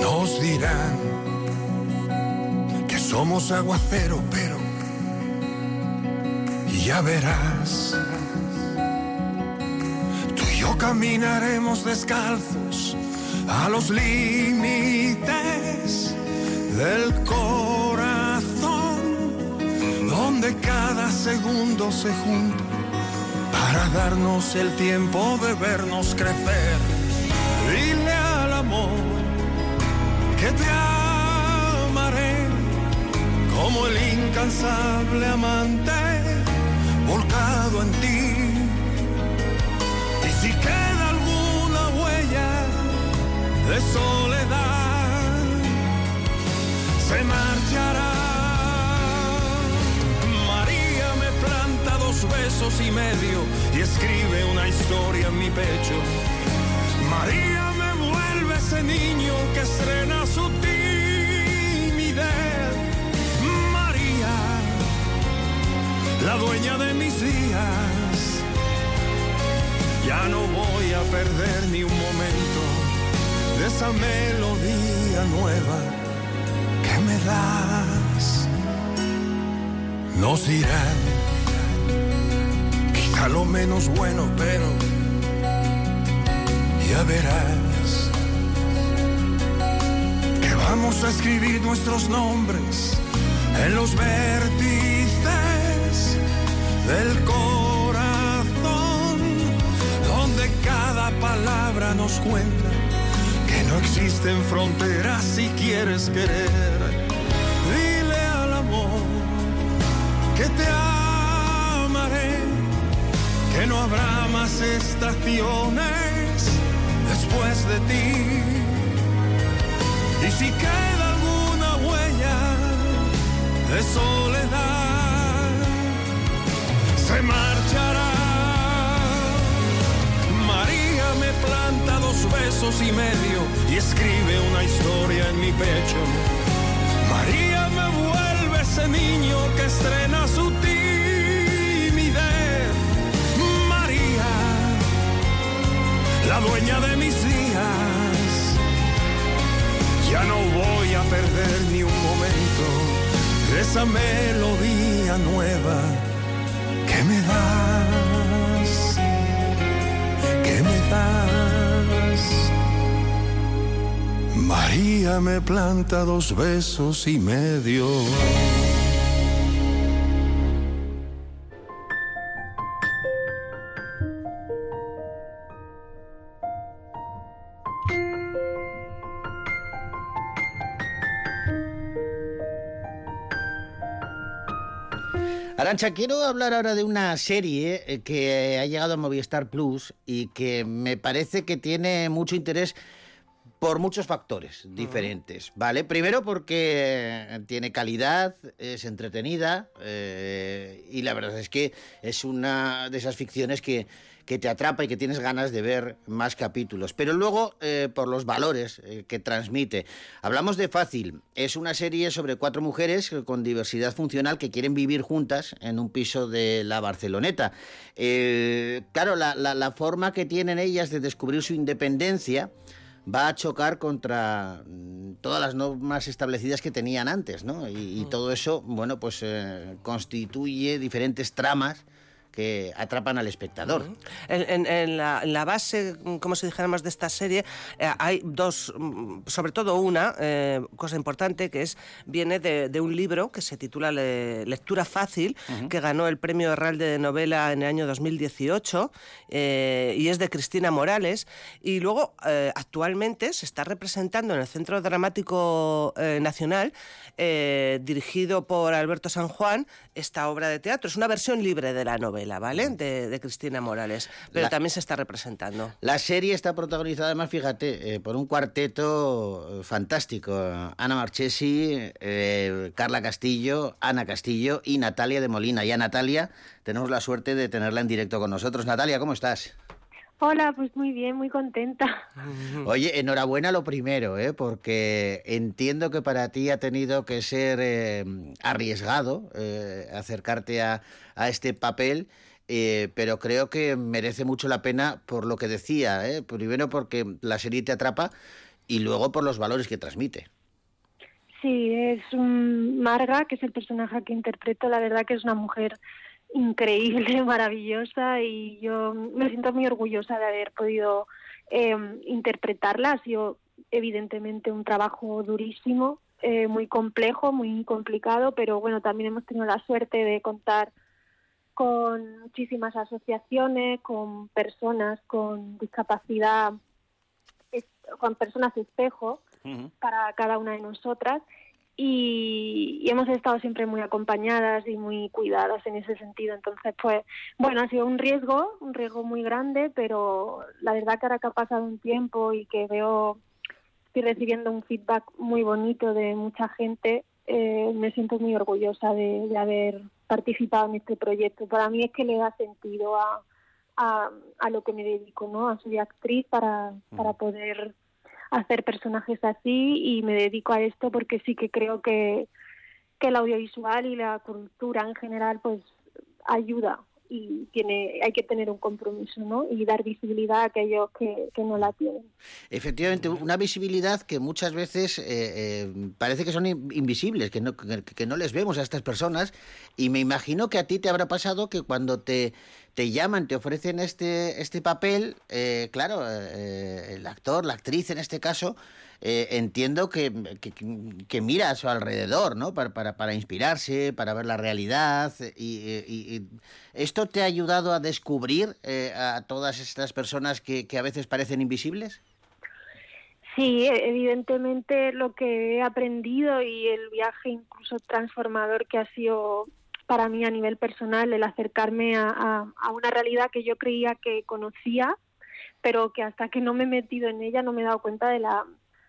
Nos dirán somos aguacero, pero ya verás. Tú y yo caminaremos descalzos a los límites del corazón, donde cada segundo se junta para darnos el tiempo de vernos crecer. Dile al amor que te como el incansable amante volcado en ti. Y si queda alguna huella de soledad, se marchará. María me planta dos besos y medio y escribe una historia en mi pecho. María me vuelve ese niño que estrena su timidez. La dueña de mis días. Ya no voy a perder ni un momento de esa melodía nueva que me das. Nos dirán, quizá lo menos bueno, pero ya verás que vamos a escribir nuestros nombres en los vértices del corazón, donde cada palabra nos cuenta que no existen fronteras si quieres querer. Dile al amor que te amaré que no habrá más estaciones después de ti. Y si queda alguna huella de soledad, y medio y escribe una historia en mi pecho. María me vuelve ese niño que estrena su timidez. María, la dueña de mis días. Ya no voy a perder ni un momento de esa melodía nueva que me das, que me das. María me planta dos besos y medio. Arancha, quiero hablar ahora de una serie eh, que ha llegado a Movistar Plus y que me parece que tiene mucho interés por muchos factores diferentes, ¿vale? Primero porque tiene calidad, es entretenida eh, y la verdad es que es una de esas ficciones que, que te atrapa y que tienes ganas de ver más capítulos. Pero luego eh, por los valores eh, que transmite. Hablamos de Fácil, es una serie sobre cuatro mujeres con diversidad funcional que quieren vivir juntas en un piso de la Barceloneta. Eh, claro, la, la- la forma que tienen ellas de descubrir su independencia va a chocar contra mm, todas las normas establecidas que tenían antes, ¿no? Y, y todo eso, bueno, pues eh, constituye diferentes tramas que atrapan al espectador. En, en- en la, en la base, como si dijéramos, de esta serie, eh, hay dos, mm, sobre todo una eh, cosa importante que es viene de, de un libro que se titula Le- Lectura Fácil, que ganó el Premio Real de Novela en el año 2018 eh, y es de Cristina Morales. Y luego, actualmente, se está representando en el Centro Dramático Nacional, dirigido por Alberto San Juan, esta obra de teatro. Es una versión libre de la novela, ¿vale? De, de Cristina Morales. Pero La- también se está representando. La serie está protagonizada, además, fíjate, eh, por un cuarteto eh, fantástico. Ana Marchesi, eh, Carla Castillo, Ana Castillo y Natalia de Molina. Y a Natalia tenemos la suerte de tenerla en directo con nosotros. Natalia, ¿cómo estás? Hola, pues muy bien, muy contenta. Oye, enhorabuena lo primero, ¿eh? porque entiendo que para ti ha tenido que ser eh, arriesgado eh, acercarte a, a este papel, eh, pero creo que merece mucho la pena por lo que decía, ¿eh? primero porque la serie te atrapa y luego por los valores que transmite. Sí, es un Marga, que es el personaje que interpreto. La verdad que es una mujer increíble, maravillosa y yo me siento muy orgullosa de haber podido eh, interpretarla. Ha sido evidentemente un trabajo durísimo, eh, muy complejo, muy complicado, pero bueno, también hemos tenido la suerte de contar con muchísimas asociaciones, con personas con discapacidad, con personas espejo para cada una de nosotras y, y hemos estado siempre muy acompañadas y muy cuidadas en ese sentido. Entonces, pues, bueno, ha sido un riesgo, un riesgo muy grande, pero la verdad que ahora que ha pasado un tiempo y que veo, estoy recibiendo un feedback muy bonito de mucha gente, eh, me siento muy orgullosa de, de haber participado en este proyecto. Para mí es que le da sentido a, a, a lo que me dedico, ¿no? A soy actriz para, para poder hacer personajes así y me dedico a esto porque sí que creo que, que el audiovisual y la cultura en general pues ayuda y tiene hay que tener un compromiso ¿no? y dar visibilidad a aquellos que, que no la tienen. Efectivamente, una visibilidad que muchas veces eh, eh, parece que son in- invisibles, que no, que no les vemos a estas personas. Y me imagino que a ti te habrá pasado que cuando te, te llaman, te ofrecen este, este papel, eh, claro, eh, el actor, la actriz en este caso, eh, entiendo que, que, mira a su alrededor, ¿no? Para, para, para inspirarse, para ver la realidad. Y, y- y ¿Esto te ha ayudado a descubrir eh, a todas estas personas que, que a veces parecen invisibles? Sí, e- evidentemente lo que he aprendido y el viaje incluso transformador que ha sido para mí a nivel personal, el acercarme a, una realidad que yo creía que conocía, pero que hasta que no me he metido en ella no me he dado cuenta de la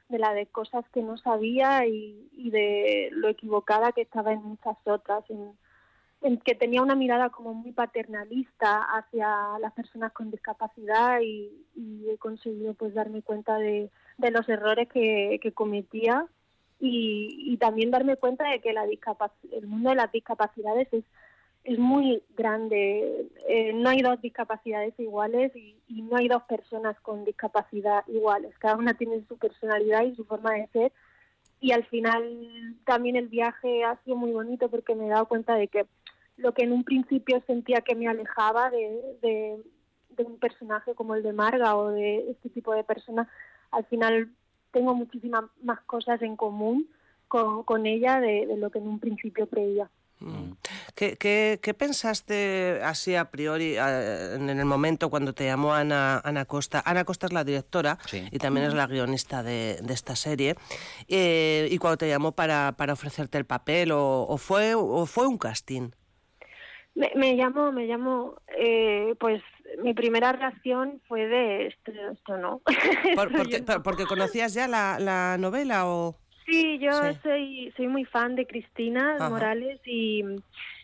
de la de cosas que no sabía y, de lo equivocada que estaba en muchas otras, en que tenía una mirada como muy paternalista hacia las personas con discapacidad y, y he conseguido pues darme cuenta de, de los errores que, que cometía y, y también darme cuenta de que la el mundo de las discapacidades es, es muy grande. Eh, no hay dos discapacidades iguales y, y no hay dos personas con discapacidad iguales. Cada una tiene su personalidad y su forma de ser. Y al final también el viaje ha sido muy bonito porque me he dado cuenta de que lo que en un principio sentía que me alejaba de, de, de un personaje como el de Marga o de este tipo de personas, al final tengo muchísimas más cosas en común con, con ella de, de lo que en un principio creía. Mm. ¿Qué, qué, qué pensaste así a priori en el momento cuando te llamó Ana, Ana Costa? Ana Costa es la directora Sí. y también es la guionista de, de esta serie. Eh, y cuando te llamó para, para ofrecerte el papel, o, o fue, ¿o fue un casting? Me, me llamó, me llamó, eh, pues mi primera reacción fue de esto, esto no. Por- porque, por- porque conocías ya la, la novela o... Sí, yo Sí. soy soy muy fan de Cristina Ajá. Morales y,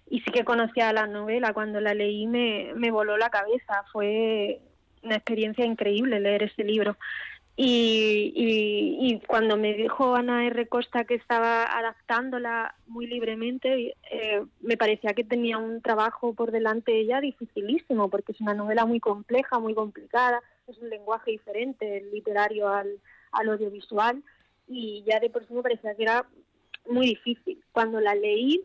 y sí que conocía la novela. Cuando la leí me, me voló la cabeza. Fue una experiencia increíble leer ese libro. Y, y, y cuando me dijo Ana R. Costa que estaba adaptándola muy libremente, eh, me parecía que tenía un trabajo por delante ella dificilísimo, porque es una novela muy compleja, muy complicada, es un lenguaje diferente, el literario al, al audiovisual, y ya de por sí me parecía que era muy difícil. Cuando la leí,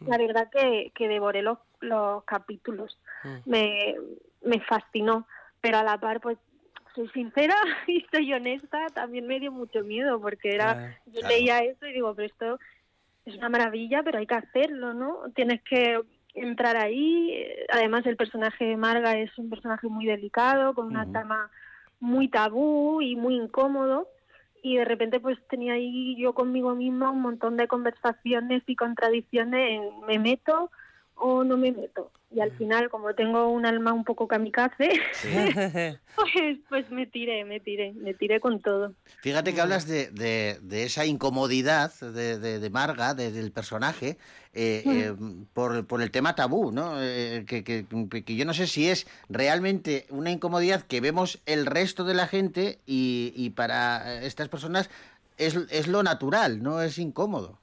la verdad que, que devoré los, los capítulos, Mm. me, me fascinó, pero a la par, pues soy sincera y soy honesta, también me dio mucho miedo porque era, Claro, yo claro. leía eso y digo, pero esto es una maravilla, pero hay que hacerlo, ¿no? Tienes que entrar ahí. Además, el personaje de Marga es un personaje muy delicado, con una Ujú. trama muy tabú y muy incómodo. Y de repente, pues tenía ahí yo conmigo misma un montón de conversaciones y contradicciones en me meto o no me meto. Y al final, como tengo un alma un poco kamikaze, pues, pues me tiré, me tiré, me tiré con todo. Fíjate que hablas de, de- de esa incomodidad de, de- de Marga, de- del personaje, eh, eh, por, por el tema tabú, ¿no? Eh, que, que- que yo no sé si es realmente una incomodidad que vemos el resto de la gente y, y para estas personas es, es lo natural, no es incómodo.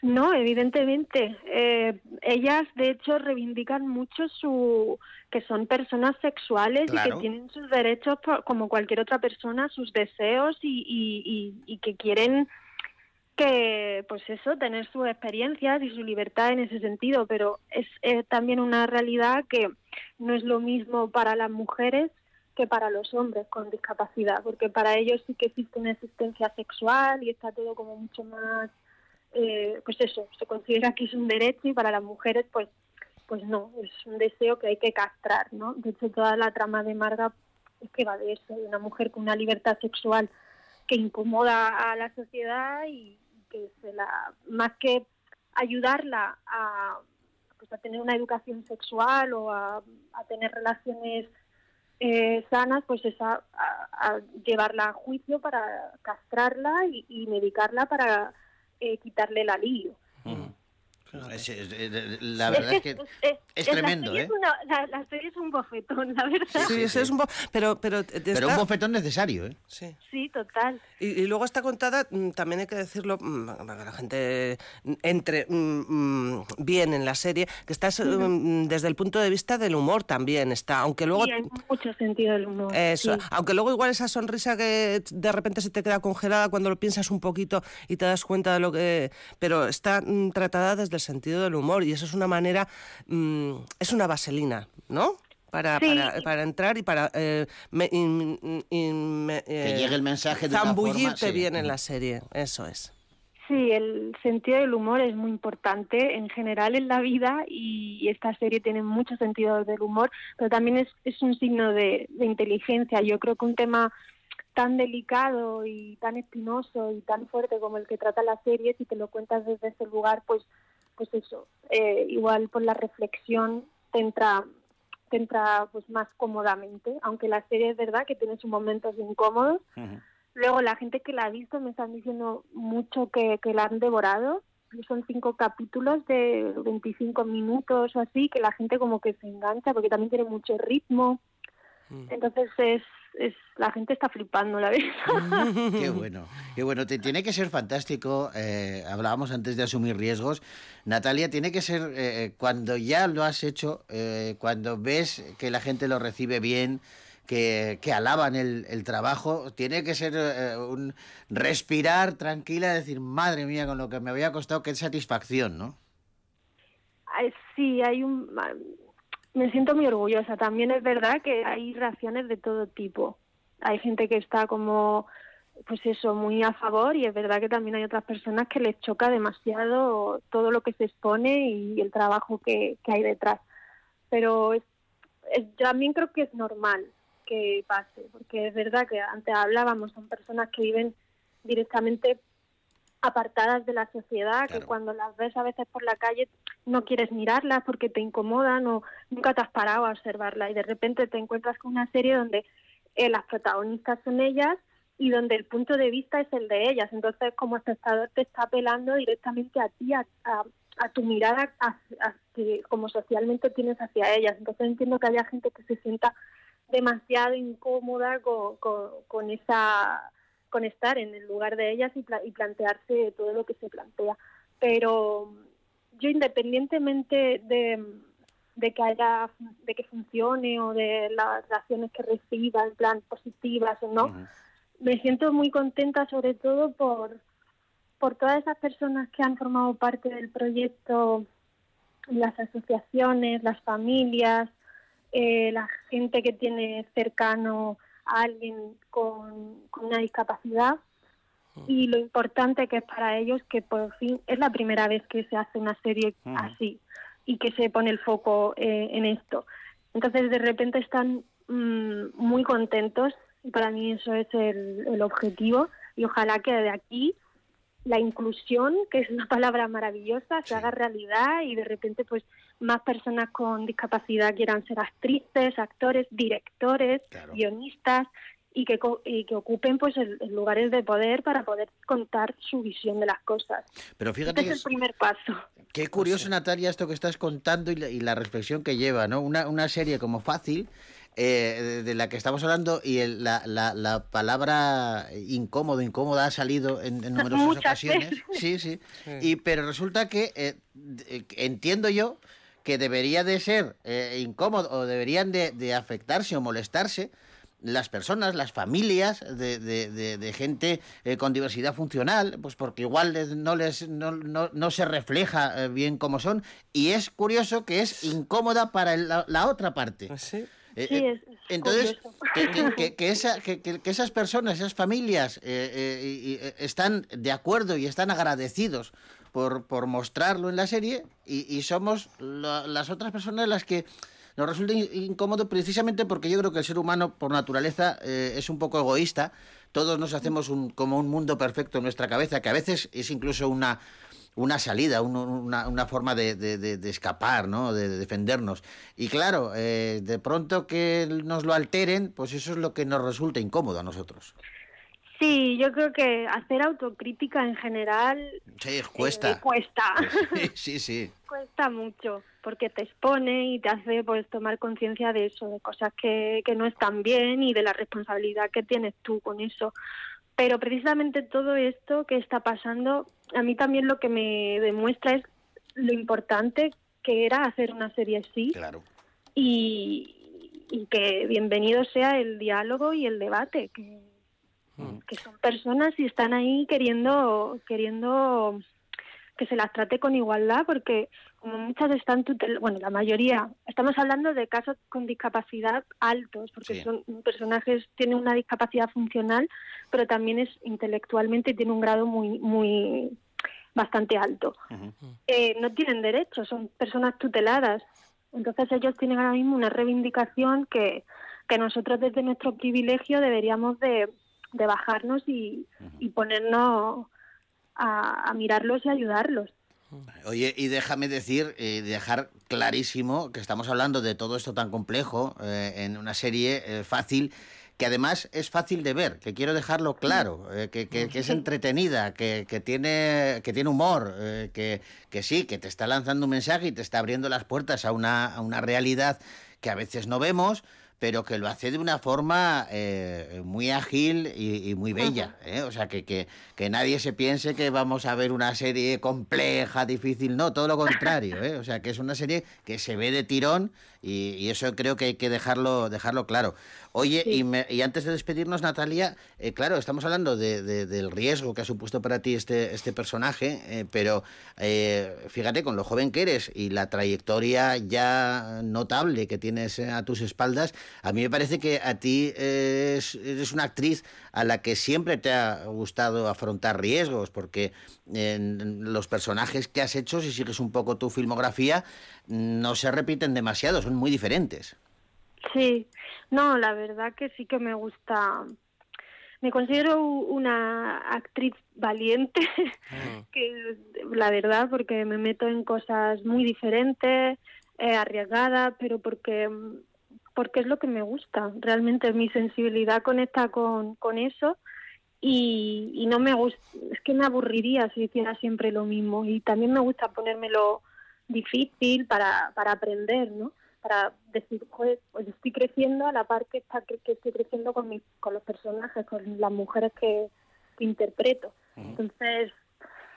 No, evidentemente. Eh, ellas, de hecho, reivindican mucho su que son personas sexuales y que tienen sus derechos por- como cualquier otra persona, sus deseos y, y, y, y que quieren que, pues eso, tener sus experiencias y su libertad en ese sentido. Pero es eh, también una realidad que no es lo mismo para las mujeres que para los hombres con discapacidad, porque para ellos sí que existe una existencia sexual y está todo como mucho más eh, pues eso, se considera que es un derecho y para las mujeres pues pues no, es un deseo que hay que castrar, ¿no? De hecho, toda la trama de Marga es que va de eso, de una mujer con una libertad sexual que incomoda a la sociedad y que se la, más que ayudarla a, pues, a tener una educación sexual o a, a tener relaciones eh, sanas, pues es a, llevarla a juicio para castrarla y medicarla para eh, quitarle el alivio. Es- es- es- la verdad es que es la tremendo, serie ¿eh? es una- la, la serie es un bofetón, la verdad. Sí, es un pero, pero, Pero está- un bofetón necesario, ¿eh? Sí. Sí, total. Y, y luego está contada, mm, también hay que decirlo, mm, para que la gente entre mm, bien en la serie, que está mm, desde el punto de vista del humor también está, aunque luego... Sí, hay mucho sentido del humor. Eso, sí. aunque luego igual esa sonrisa que de repente se te queda congelada cuando lo piensas un poquito y te das cuenta de lo que... Pero está mm, tratada desde el sentido del humor y eso es una manera, mm, es una vaselina, ¿no? Para, Sí. para, para entrar y para eh, me- in- in- me- Que eh, llegue el mensaje de una forma, zambullirte sí. bien en la serie, eso es. Sí, el sentido del humor es muy importante en general en la vida y esta serie tiene mucho sentido del humor, pero también es, es un signo de, de inteligencia. Yo creo que un tema tan delicado y tan espinoso y tan fuerte como el que trata la serie, si te lo cuentas desde ese lugar, pues, pues eso, eh, igual por la reflexión te entra, te entra pues más cómodamente, aunque la serie es verdad que tiene sus momentos incómodos, Ujú. Luego, la gente que la ha visto me están diciendo mucho que, que la han devorado. Son cinco capítulos de 25 minutos o así, que la gente como que se engancha porque también tiene mucho ritmo. Entonces, es, es la gente está flipando, la verdad. Qué bueno, qué bueno. Te- tiene que ser fantástico. eh, hablábamos antes de asumir riesgos. Natalia, tiene que ser eh, cuando ya lo has hecho, eh, cuando ves que la gente lo recibe bien, que, que alaban el, el trabajo, tiene que ser eh, un respirar tranquila, decir, madre mía, con lo que me había costado, qué satisfacción, ¿no? Sí, hay un... Me siento muy orgullosa. También es verdad que hay reacciones de todo tipo. Hay gente que está como, pues eso, muy a favor y es verdad que también hay otras personas que les choca demasiado todo lo que se expone y el trabajo que, hay detrás. Pero es- yo también creo que es normal que pase, porque es verdad que antes hablábamos, son personas que viven directamente apartadas de la sociedad, Claro. que cuando las ves a veces por la calle no quieres mirarlas porque te incomodan o nunca te has parado a observarla y de repente te encuentras con una serie donde eh, las protagonistas son ellas y donde el punto de vista es el de ellas. Entonces, como espectador te está apelando directamente a ti, a, a- a tu mirada a- a- que como socialmente tienes hacia ellas. Entonces entiendo que haya gente que se sienta demasiado incómoda con, con, con esa con estar en el lugar de ellas y, pla- y plantearse todo lo que se plantea. Pero yo independientemente de, de que haya de que funcione o de las reacciones que reciba en plan positivas o no, me siento muy contenta sobre todo por por todas esas personas que han formado parte del proyecto, las asociaciones, las familias, eh, la gente que tiene cercano a alguien con, con una discapacidad y lo importante que es para ellos que por fin es la primera vez que se hace una serie así y que se pone el foco eh, en esto. Entonces de repente están mm, muy contentos y para mí eso es el, el objetivo y ojalá que de aquí la inclusión, que es una palabra maravillosa, se haga realidad y de repente pues más personas con discapacidad quieran ser actrices, actores, directores, Claro. guionistas y que, co- y que ocupen pues el- el lugares de poder para poder contar su visión de las cosas. Pero Este fíjate es que el primer paso. Qué curioso, Natalia, esto que estás contando y la, y la reflexión que lleva, ¿no? Una, una serie como fácil, eh, de, de la que estamos hablando, y el- la, la- la palabra incómodo, incómoda ha salido en, en numerosas Muchas ocasiones. veces. Sí, sí. Sí. Y, pero resulta que eh, entiendo yo que debería de ser eh, incómodo o deberían de, de afectarse o molestarse las personas, las familias de, de- de- de gente eh, con diversidad funcional, pues porque igual les- no les no, no- no se refleja eh, bien cómo son y es curioso que es incómoda para el- la, la otra parte. Sí. Eh, Sí, es- es entonces, que, que- que- esa- que- esas personas, esas familias, eh, eh, y- y, eh, están de acuerdo y están agradecidos por, por mostrarlo en la serie, y, y somos la- las otras personas las que nos resulta in- incómodo precisamente porque yo creo que el ser humano, por naturaleza, eh, es un poco egoísta. Todos nos hacemos un, como un mundo perfecto en nuestra cabeza, que a veces es incluso una una salida, un- una, una forma de, de- de- escapar, ¿no? De, de defendernos. Y claro, eh, de pronto que nos lo alteren, pues eso es lo que nos resulta incómodo a nosotros. Sí, yo creo que hacer autocrítica en general Sí, eh, cuesta. cuesta. Sí, sí. Cuesta mucho, porque te expone y te hace pues tomar conciencia de eso, de cosas que, que no están bien y de la responsabilidad que tienes tú con eso. Pero precisamente todo esto que está pasando, a mí también lo que me demuestra es lo importante que era hacer una serie así Claro. y, y que bienvenido sea el diálogo y el debate, que, que son personas y están ahí queriendo, queriendo que se las trate con igualdad, porque como muchas están tutel bueno, la mayoría, estamos hablando de casos con discapacidad altos, porque Sí. son personajes, tienen una discapacidad funcional, pero también es intelectualmente tiene un grado muy, muy bastante alto. Eh, no tienen derechos, son personas tuteladas. Entonces ellos tienen ahora mismo una reivindicación que, que nosotros desde nuestro privilegio deberíamos de, de bajarnos y, y ponernos a, a mirarlos y ayudarlos. Oye, y déjame decir, y dejar clarísimo que estamos hablando de todo esto tan complejo eh, en una serie eh, fácil, que además es fácil de ver, que quiero dejarlo claro, eh, que, que- que es entretenida, que, que tiene, que tiene humor, eh, que, que sí, que te está lanzando un mensaje y te está abriendo las puertas a una, a una realidad que a veces no vemos, pero que lo hace de una forma eh, muy ágil y, y muy bella. ¿eh? O sea, que, que, que nadie se piense que vamos a ver una serie compleja, difícil, no, todo lo contrario. ¿eh? O sea, que es una serie que se ve de tirón y, y eso creo que hay que dejarlo, dejarlo claro. Oye, Sí. y, me- y antes de despedirnos, Natalia, eh, claro, estamos hablando de- de- del riesgo que ha supuesto para ti este, este personaje, eh, pero eh, fíjate, con lo joven que eres y la trayectoria ya notable que tienes eh, a tus espaldas, a mí me parece que a ti es- eres una actriz a la que siempre te ha gustado afrontar riesgos, porque en los personajes que has hecho, si sigues un poco tu filmografía, no se repiten demasiado, son muy diferentes. Sí, no, la verdad que sí que me gusta. Me considero una actriz valiente, que la verdad, porque me meto en cosas muy diferentes, eh, arriesgadas, pero porque porque es lo que me gusta. Realmente mi sensibilidad conecta con, con eso y, y no me gusta, es que me aburriría si hiciera siempre lo mismo. Y también me gusta ponérmelo difícil para, para aprender, ¿no? Para decir, joder, pues estoy creciendo a la par que, está, que, que estoy creciendo con, mis, con los personajes, con las mujeres que, que interpreto. Entonces,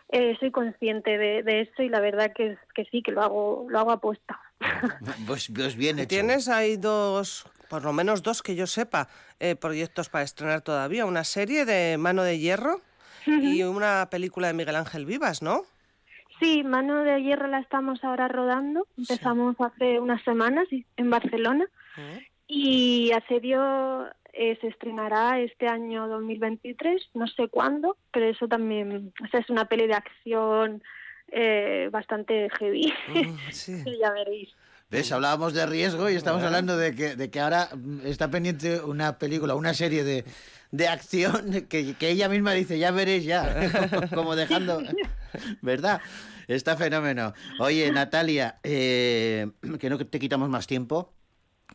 eh, soy consciente de, de eso y la verdad que, que sí, que lo hago, lo hago apuesta. Pues, pues bien hecho. Tienes ahí dos, por lo menos dos que yo sepa, eh, proyectos para estrenar todavía. Una serie de Mano de Hierro y una película de Miguel Ángel Vivas, ¿no? Sí, Mano de Hierro la estamos ahora rodando. Empezamos hace unas semanas en Barcelona y Asedio eh, se estrenará este año 2023, no sé cuándo, pero eso también, o sea, es una peli de acción eh, bastante heavy, sí. ya veréis. ¿Ves? Hablábamos de riesgo y estamos hablando de que, de que ahora mm, está pendiente una película, una serie de, de acción que, que ella misma dice, ya veréis ya, como dejando... ¿Verdad? Está fenómeno. Oye, Natalia, eh, que no te quitamos más tiempo,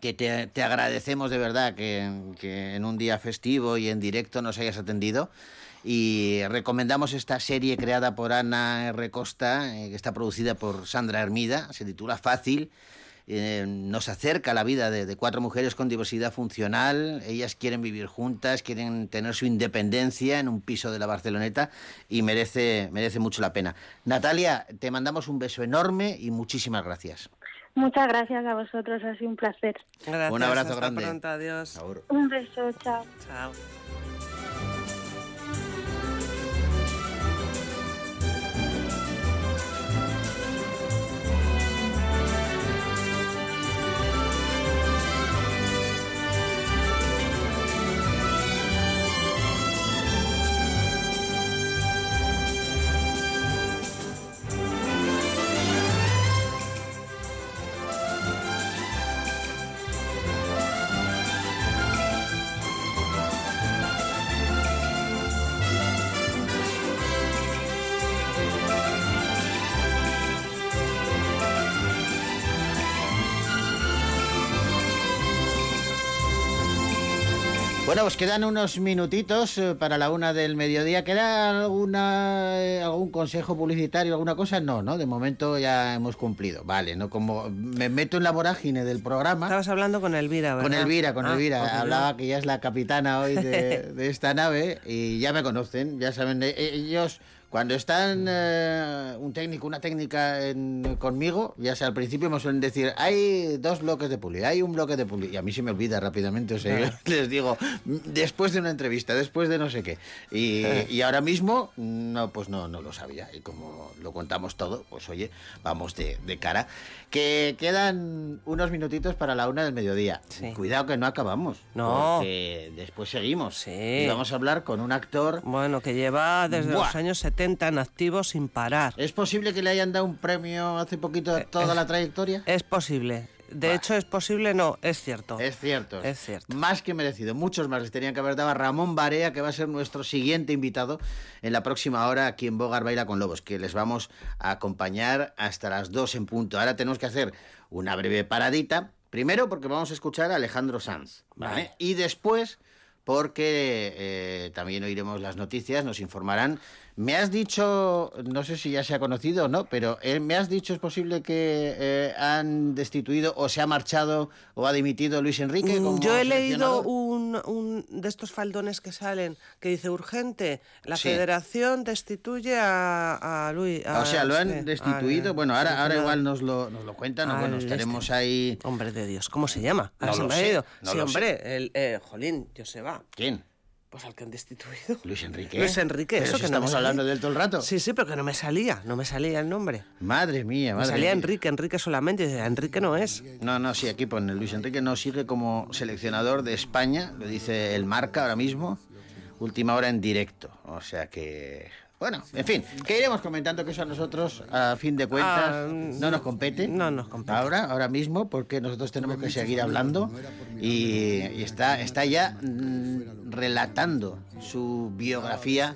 que te, te agradecemos de verdad que, que en un día festivo y en directo nos hayas atendido. Y recomendamos esta serie creada por Ana R. Costa, eh, que está producida por Sandra Hermida, se titula Fácil. Eh, nos acerca a la vida de, de cuatro mujeres con diversidad funcional. Ellas quieren vivir juntas, quieren tener su independencia en un piso de la Barceloneta y merece, merece mucho la pena. Natalia, te mandamos un beso enorme y muchísimas gracias. Muchas gracias a vosotros, ha sido un placer. Gracias, Un abrazo hasta grande. pronto, adiós. Un beso, chao. Chao. Pues quedan unos minutitos eh, para la una del mediodía. ¿Queda alguna, eh, algún consejo publicitario, alguna cosa? No, ¿no? De momento ya hemos cumplido. Vale, ¿no? Como me meto en la vorágine del programa. Estabas hablando con Elvira, ¿verdad? Con Elvira, con Ah, Elvira. Hablaba que ella es la capitana hoy de, de esta nave y ya me conocen, ya saben. Ellos, cuando están eh, un técnico, una técnica en- conmigo, ya sea al principio me suelen decir, hay dos bloques de puli, hay un bloque de puli. Y a mí se me olvida rápidamente, o sea, yo les digo, "Mm, después de una entrevista, después de no sé qué. Y, y ahora mismo, no, pues no, no lo sabía. Y como lo contamos todo, pues oye, vamos de, de cara. Que quedan unos minutitos para la una del mediodía. Sí. Cuidado que no acabamos. No. Porque después seguimos. Sí. Y vamos a hablar con un actor. Bueno, que lleva desde Buah. los años 70 en activo sin parar. ¿Es posible que le hayan dado un premio hace poquito a toda la trayectoria? Es posible. De hecho, es posible, no, es cierto. Es cierto. Es cierto. Más que merecido. Muchos más les tenían que haber dado a Ramón Barea, que va a ser nuestro siguiente invitado en la próxima hora aquí en Bogar Baila con Lobos, que les vamos a acompañar hasta las 2 en punto. Ahora tenemos que hacer una breve paradita. Primero porque vamos a escuchar a Alejandro Sanz. ¿vale? Vale. Y después porque eh, también oiremos las noticias, nos informarán Me has dicho, no sé si ya se ha conocido o no, pero eh, me has dicho es posible que eh, han destituido o se ha marchado o ha dimitido Luis Enrique. Mm, como Yo he leído un, un de estos faldones que salen que dice urgente, la Sí. federación destituye a, a Luis. a O sea, lo han este, destituido. al bueno, ahora, ahora igual nos lo, nos lo cuentan. bueno, este. estaremos ahí. Hombre de Dios, ¿cómo se llama? Ahora No se me ha ido. no sí, hombre, el eh, Jolín, Joseba. ¿Quién? Pues al que han destituido. Luis Enrique. Luis Enrique, Pero eso si que no me estamos salía. hablando de él todo el rato. Sí, sí, pero que no me salía, no me salía el nombre. Madre mía, Me madre salía mía. Enrique, Enrique solamente. y Enrique no es. No, no, sí, aquí pone Luis Enrique no sigue como seleccionador de España, lo dice el Marca ahora mismo, última hora en directo. O sea que, bueno, en fin, que iremos comentando que eso a nosotros, a fin de cuentas, Ah, no nos compete. no nos compete. Ahora, ahora mismo, porque nosotros tenemos que seguir hablando y, y está, está ya mm, relatando su biografía.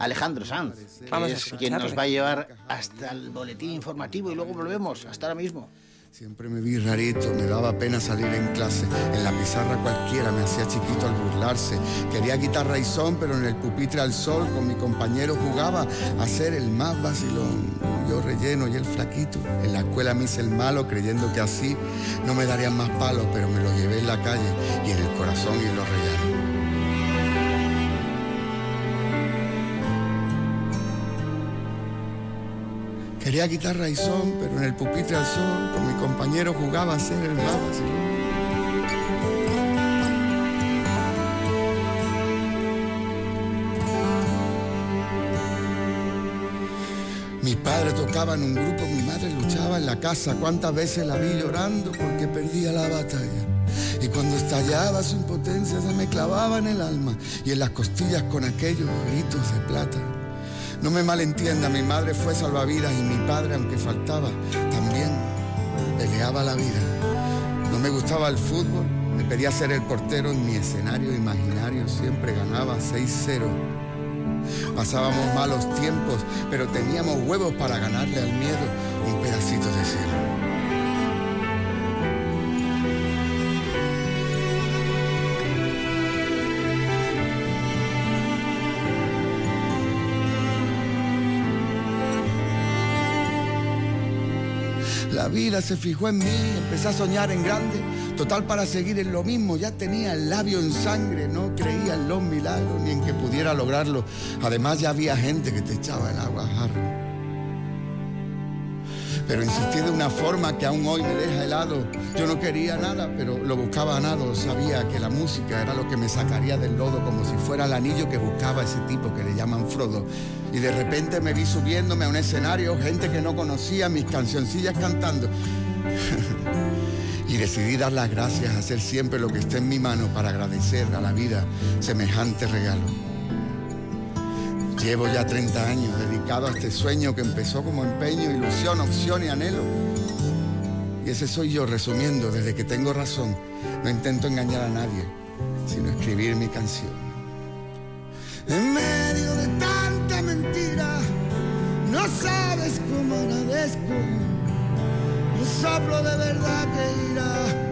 Alejandro Sanz, que Vamos a es quien nos va a llevar hasta el boletín informativo y luego volvemos, hasta ahora mismo. Siempre me vi rarito, me daba pena salir en clase. En la pizarra cualquiera me hacía chiquito al burlarse. Quería guitarra y pero en el pupitre al sol con mi compañero jugaba a ser el más vacilón. Yo relleno y el flaquito. En la escuela me hice el malo creyendo que así no me darían más palos, pero me lo llevé en la calle y en el corazón y en los rellanos. Quería guitarra y son, pero en el pupitre al sol con mi compañero jugaba a ser el más vacilón. Mis padres tocaban un grupo, mi madre luchaba en la casa. Cuántas veces la vi llorando porque perdía la batalla. Y cuando estallaba su impotencia se me clavaba en el alma y en las costillas con aquellos gritos de plata. No me malentienda, mi madre fue salvavidas y mi padre, aunque faltaba, también peleaba la vida. No me gustaba el fútbol, me pedía ser el portero en mi escenario imaginario, siempre ganaba 6-0. Pasábamos malos tiempos, pero teníamos huevos para ganarle al miedo un pedacito de cielo. Vida se fijó en mí, empecé a soñar en grande. Total, para seguir en lo mismo, ya tenía el labio en sangre. No creía en los milagros ni en que pudiera lograrlo. Además, ya había gente que te echaba el agua jarro. Pero insistí de una forma que aún hoy me deja helado. Yo no quería nada, pero lo buscaba a nado. Sabía que la música era lo que me sacaría del lodo, como si fuera el anillo que buscaba ese tipo que le llaman Frodo. Y de repente me vi subiéndome a un escenario, gente que no conocía, mis cancioncillas cantando. y decidí dar las gracias, hacer siempre lo que esté en mi mano para agradecer a la vida semejante regalo. Llevo ya 30 años dedicado a este sueño que empezó como empeño, ilusión, opción y anhelo. Y ese soy yo resumiendo desde que tengo razón. No intento engañar a nadie, sino escribir mi canción. En medio de tanta mentira, no sabes cómo agradezco. Un soplo de verdad que irá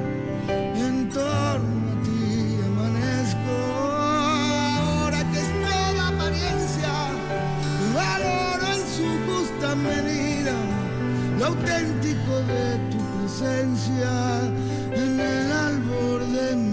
medida lo auténtico de tu presencia en el albor de mi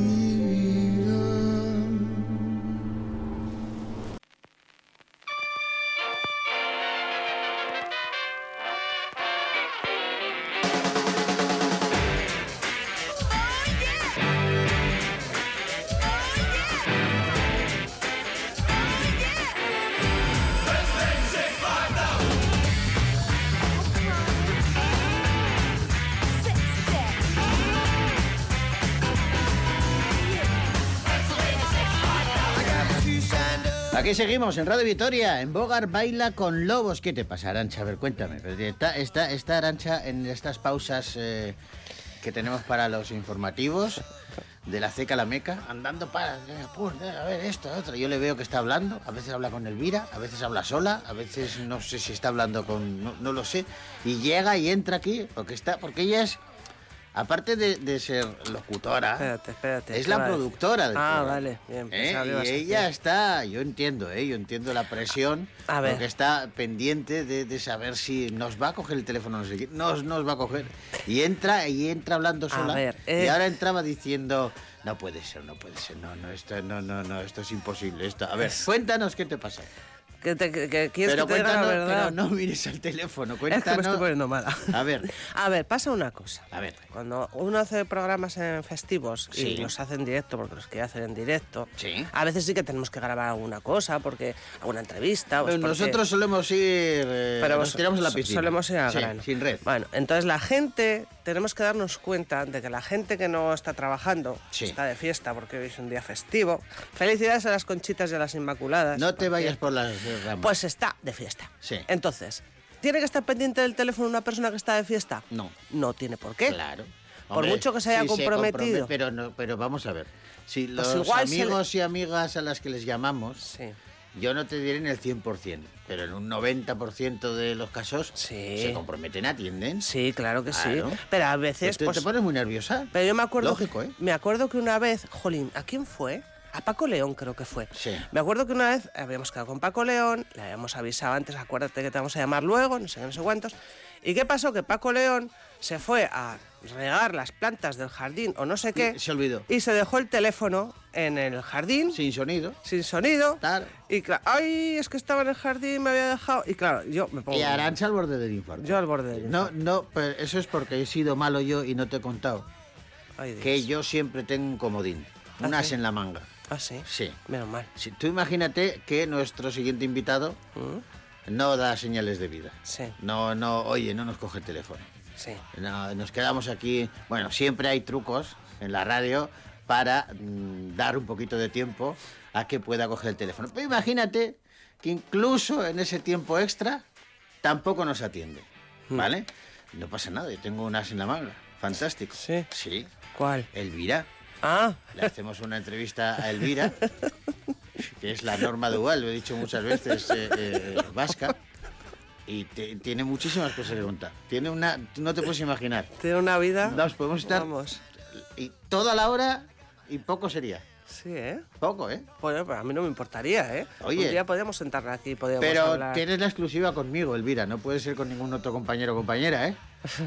Seguimos en Radio Vitoria, en Bogar Baila con Lobos. ¿Qué te pasa, Arancha? A ver, cuéntame. Está, está, está Arancha en estas pausas eh, que tenemos para los informativos de la ceca la meca, andando para, eh, pues, eh, a ver, esto, otro. Yo le veo que está hablando, a veces habla con Elvira, a veces habla sola, a veces no sé si está hablando con, no, no lo sé, y llega y entra aquí, porque está, porque ella es aparte de, de ser locutora, Espérate, espérate. es ¿qué la a productora del Ah, programa. vale, bien. ¿Eh? que ibas Y a ella está, yo entiendo, ¿eh? yo entiendo la presión, A ver. porque está pendiente de, de saber si nos va a coger el teléfono, no sé qué, nos, nos va a coger. Y entra, y entra hablando A sola. ver, Y eh. ahora entraba diciendo, no puede ser, no puede ser, no, no, esto, no, no, no, esto es imposible. Esto. A ver, cuéntanos qué te pasa. Que te- que- que ¿Quieres Pero que te diga la verdad? pero no mires al teléfono, Es cuéntanos. que me estoy poniendo mala. A ver, A ver, pasa una cosa. a ver. Cuando uno hace programas en festivos Sí. y los hace en directo, porque los quiere hacer en directo, Sí. a veces sí que tenemos que grabar alguna cosa, porque alguna entrevista. pues porque- nosotros solemos ir, eh, pero nos tiramos a la piscina. Solemos ir al Sí, grano. sin red. Bueno, entonces la gente, tenemos que darnos cuenta de que la gente que no está trabajando, está de fiesta porque hoy es un día festivo. Felicidades a las conchitas y a las inmaculadas. No te vayas por las Pues está de fiesta. Sí. Entonces, ¿tiene que estar pendiente del teléfono una persona que está de fiesta? No. No tiene por qué. Claro. Por mucho que se haya comprometido. comprome- pero, no, pero vamos a ver. Si Pues los igual amigos y amigas a las que les llamamos, Sí. yo no te diré en el 100%, pero en un 90% de los casos Sí. se comprometen, atienden. Sí, claro que Claro. sí. Pero a veces, ¿Te, pues... te pones muy nerviosa? Pero yo me acuerdo... Lógico, ¿eh? Me acuerdo que una vez... Jolín, ¿a quién fue? A Paco León creo que fue. Sí. Me acuerdo que una vez habíamos quedado con Paco León, le habíamos avisado antes, acuérdate que te vamos a llamar luego, no sé qué, no sé cuántos. ¿Y qué pasó? Que Paco León se fue a regar las plantas del jardín o no sé qué. Se olvidó. Y se dejó el teléfono en el jardín. Sin sonido. Sin sonido. Claro. Y claro, ay, es que estaba en el jardín, me había dejado. Y claro, yo me pongo. Y Arancha al borde del infarto. Yo al borde del No, infarto. no, pero eso es porque he sido malo yo y no te he contado. Ay. Que yo siempre tengo un comodín. ¿Ah, Un as en la manga. Ah, sí. Sí. Menos mal. Tú imagínate que nuestro siguiente invitado ¿Mm? no da señales de vida. Sí. No, no, oye, no nos coge el teléfono. Sí. No, nos quedamos aquí. Bueno, siempre hay trucos en la radio para mm, dar un poquito de tiempo a que pueda coger el teléfono. Pero imagínate que incluso en ese tiempo extra tampoco nos atiende. Hmm. ¿Vale? No pasa nada, yo tengo un as en la manga. Fantástico. Sí. Sí. ¿Cuál? Elvira. Ah, Le hacemos una entrevista a Elvira, que es la norma dual, lo he dicho muchas veces, eh, eh, vasca. Y te- tiene muchísimas cosas que contar. Tiene una. No te puedes imaginar. tiene una vida. Nos podemos estar. Vamos. Y toda la hora y poco sería. Sí, ¿eh? Poco, ¿eh? Pues pero a mí no me importaría, ¿eh? Oye. Un día podríamos sentarla aquí, podríamos Pero hablar. tienes la exclusiva conmigo, Elvira. No puede ser con ningún otro compañero o compañera, ¿eh?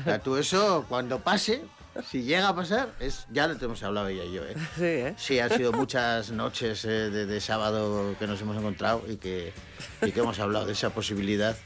O sea, tú eso, cuando pase, si llega a pasar, es ya lo hemos hablado ella y yo, ¿eh? Sí, ¿eh? Sí, han sido muchas noches eh, de, de sábado que nos hemos encontrado y que, y que hemos hablado de esa posibilidad,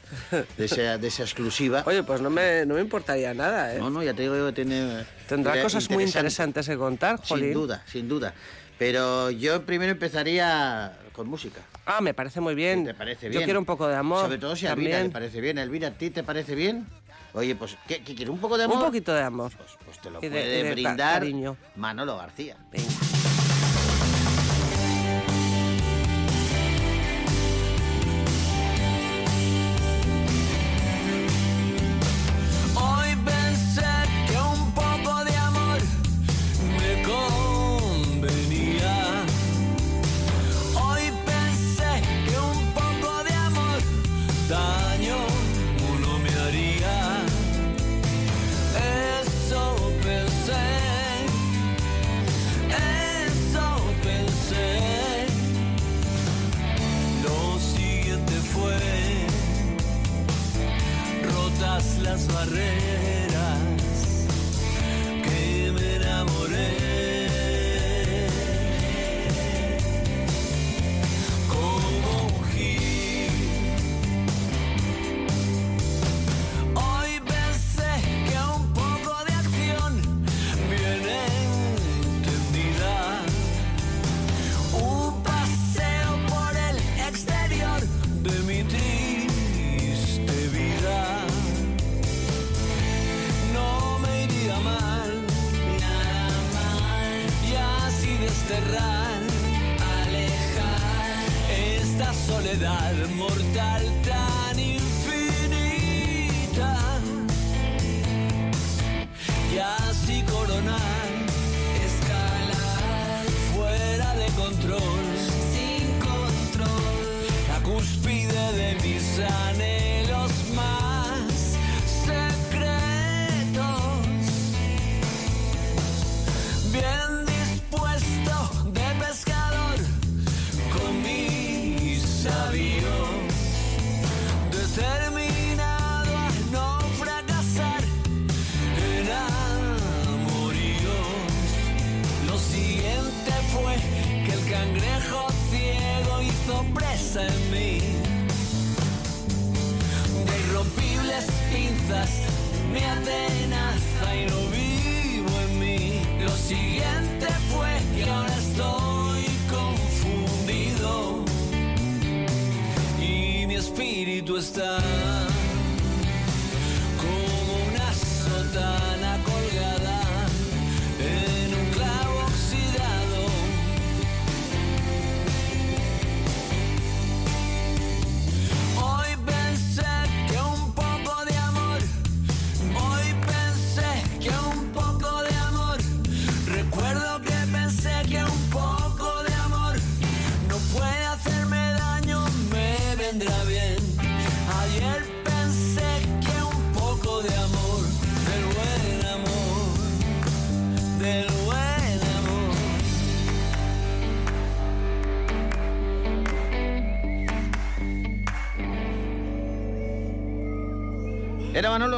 de esa, de esa exclusiva. Oye, pues no me, no me importaría nada, ¿eh? No, no, ya te digo yo que tiene... Tendrá cosas muy interesantes que contar, jolín. Sin duda, sin duda. Pero yo primero empezaría con música. Ah, me parece muy bien. ¿Te parece bien? Yo quiero un poco de amor. Sobre todo si a Elvira le parece bien. Elvira, ¿a ti te parece bien? Oye, pues, ¿qué, qué quieres? ¿Un poco de amor? Un poquito de amor. Pues, pues te lo Y de- puede y de brindar cariño. Manolo García. Venga.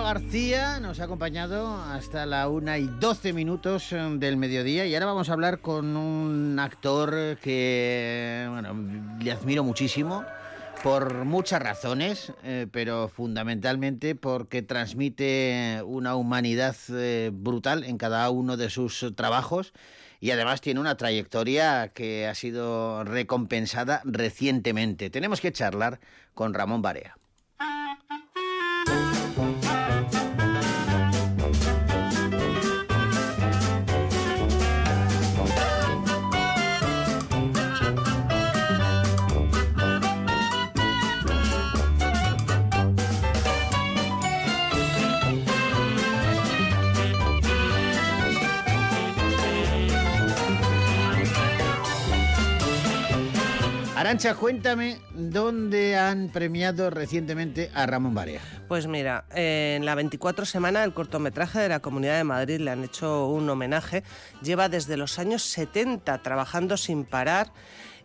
García, nos ha acompañado hasta la una y 12 minutos eh, del mediodía y ahora vamos a hablar con un actor que, bueno, le admiro muchísimo por muchas razones, eh, pero fundamentalmente porque transmite una humanidad eh, brutal en cada uno de sus trabajos y además tiene una trayectoria que ha sido recompensada recientemente. Tenemos que charlar con Ramón Barea. Arancha, cuéntame dónde han premiado recientemente a Ramón Barea. Pues mira, en la 24 semana el cortometraje de la Comunidad de Madrid le han hecho un homenaje. Lleva desde los años 70 trabajando sin parar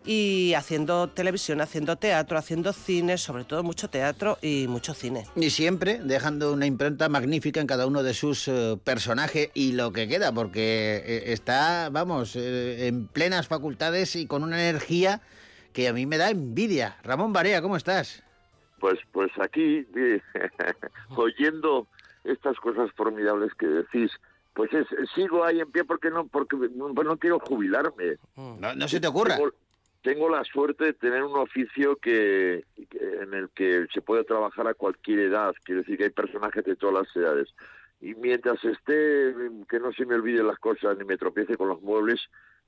y haciendo televisión, haciendo teatro, haciendo cine, sobre todo mucho teatro y mucho cine. Y siempre dejando una impronta magnífica en cada uno de sus eh, personajes y lo que queda, porque eh, está, vamos, eh, en plenas facultades y con una energía que a mí me da envidia. Ramón Barea, ¿cómo estás? Pues, pues aquí, oyendo estas cosas formidables que decís, pues es, sigo ahí en pie porque no, porque no, pues no quiero jubilarme. No, no se te ocurra. Tengo, tengo la suerte de tener un oficio que, que- en el que se puede trabajar a cualquier edad. Quiero decir que hay personajes de todas las edades. Y mientras esté, que no se me olviden las cosas ni me tropiece con los muebles,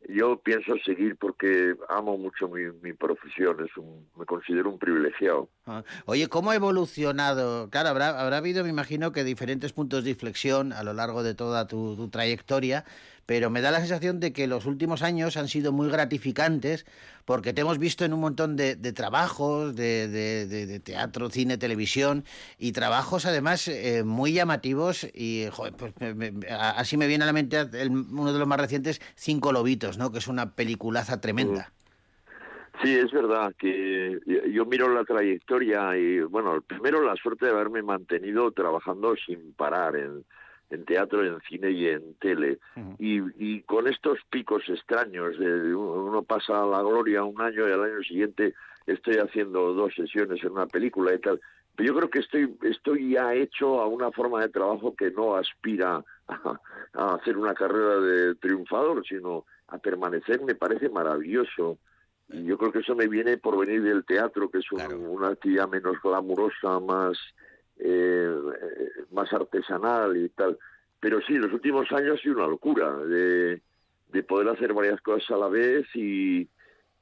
yo pienso seguir porque amo mucho mi, mi profesión. Es un, me considero un privilegiado. Ah, Oye, ¿cómo ha evolucionado? Claro, habrá, habrá habido, me imagino, que diferentes puntos de inflexión a lo largo de toda tu, tu trayectoria, pero me da la sensación de que los últimos años han sido muy gratificantes porque te hemos visto en un montón de, trabajos, de, teatro, cine, televisión, y trabajos además eh, muy llamativos y, joder, pues, me- me- así me viene a la mente el- uno de los más recientes, Cinco Lobitos, ¿no? Que es una peliculaza tremenda. Sí, es verdad que yo miro la trayectoria y, bueno, primero la suerte de haberme mantenido trabajando sin parar en, en teatro, en cine y en tele. y, y con estos picos extraños, de uno pasa a la gloria un año y al año siguiente estoy haciendo dos sesiones en una película y tal. Pero yo creo que estoy, estoy ya hecho a una forma de trabajo que no aspira a, a hacer una carrera de triunfador, sino a permanecer, me parece maravilloso. Y yo creo que eso me viene por venir del teatro, que es un- Claro. una actividad menos glamurosa, más, eh, eh, más artesanal y tal. Pero sí, los últimos años ha sido una locura de, de poder hacer varias cosas a la vez y,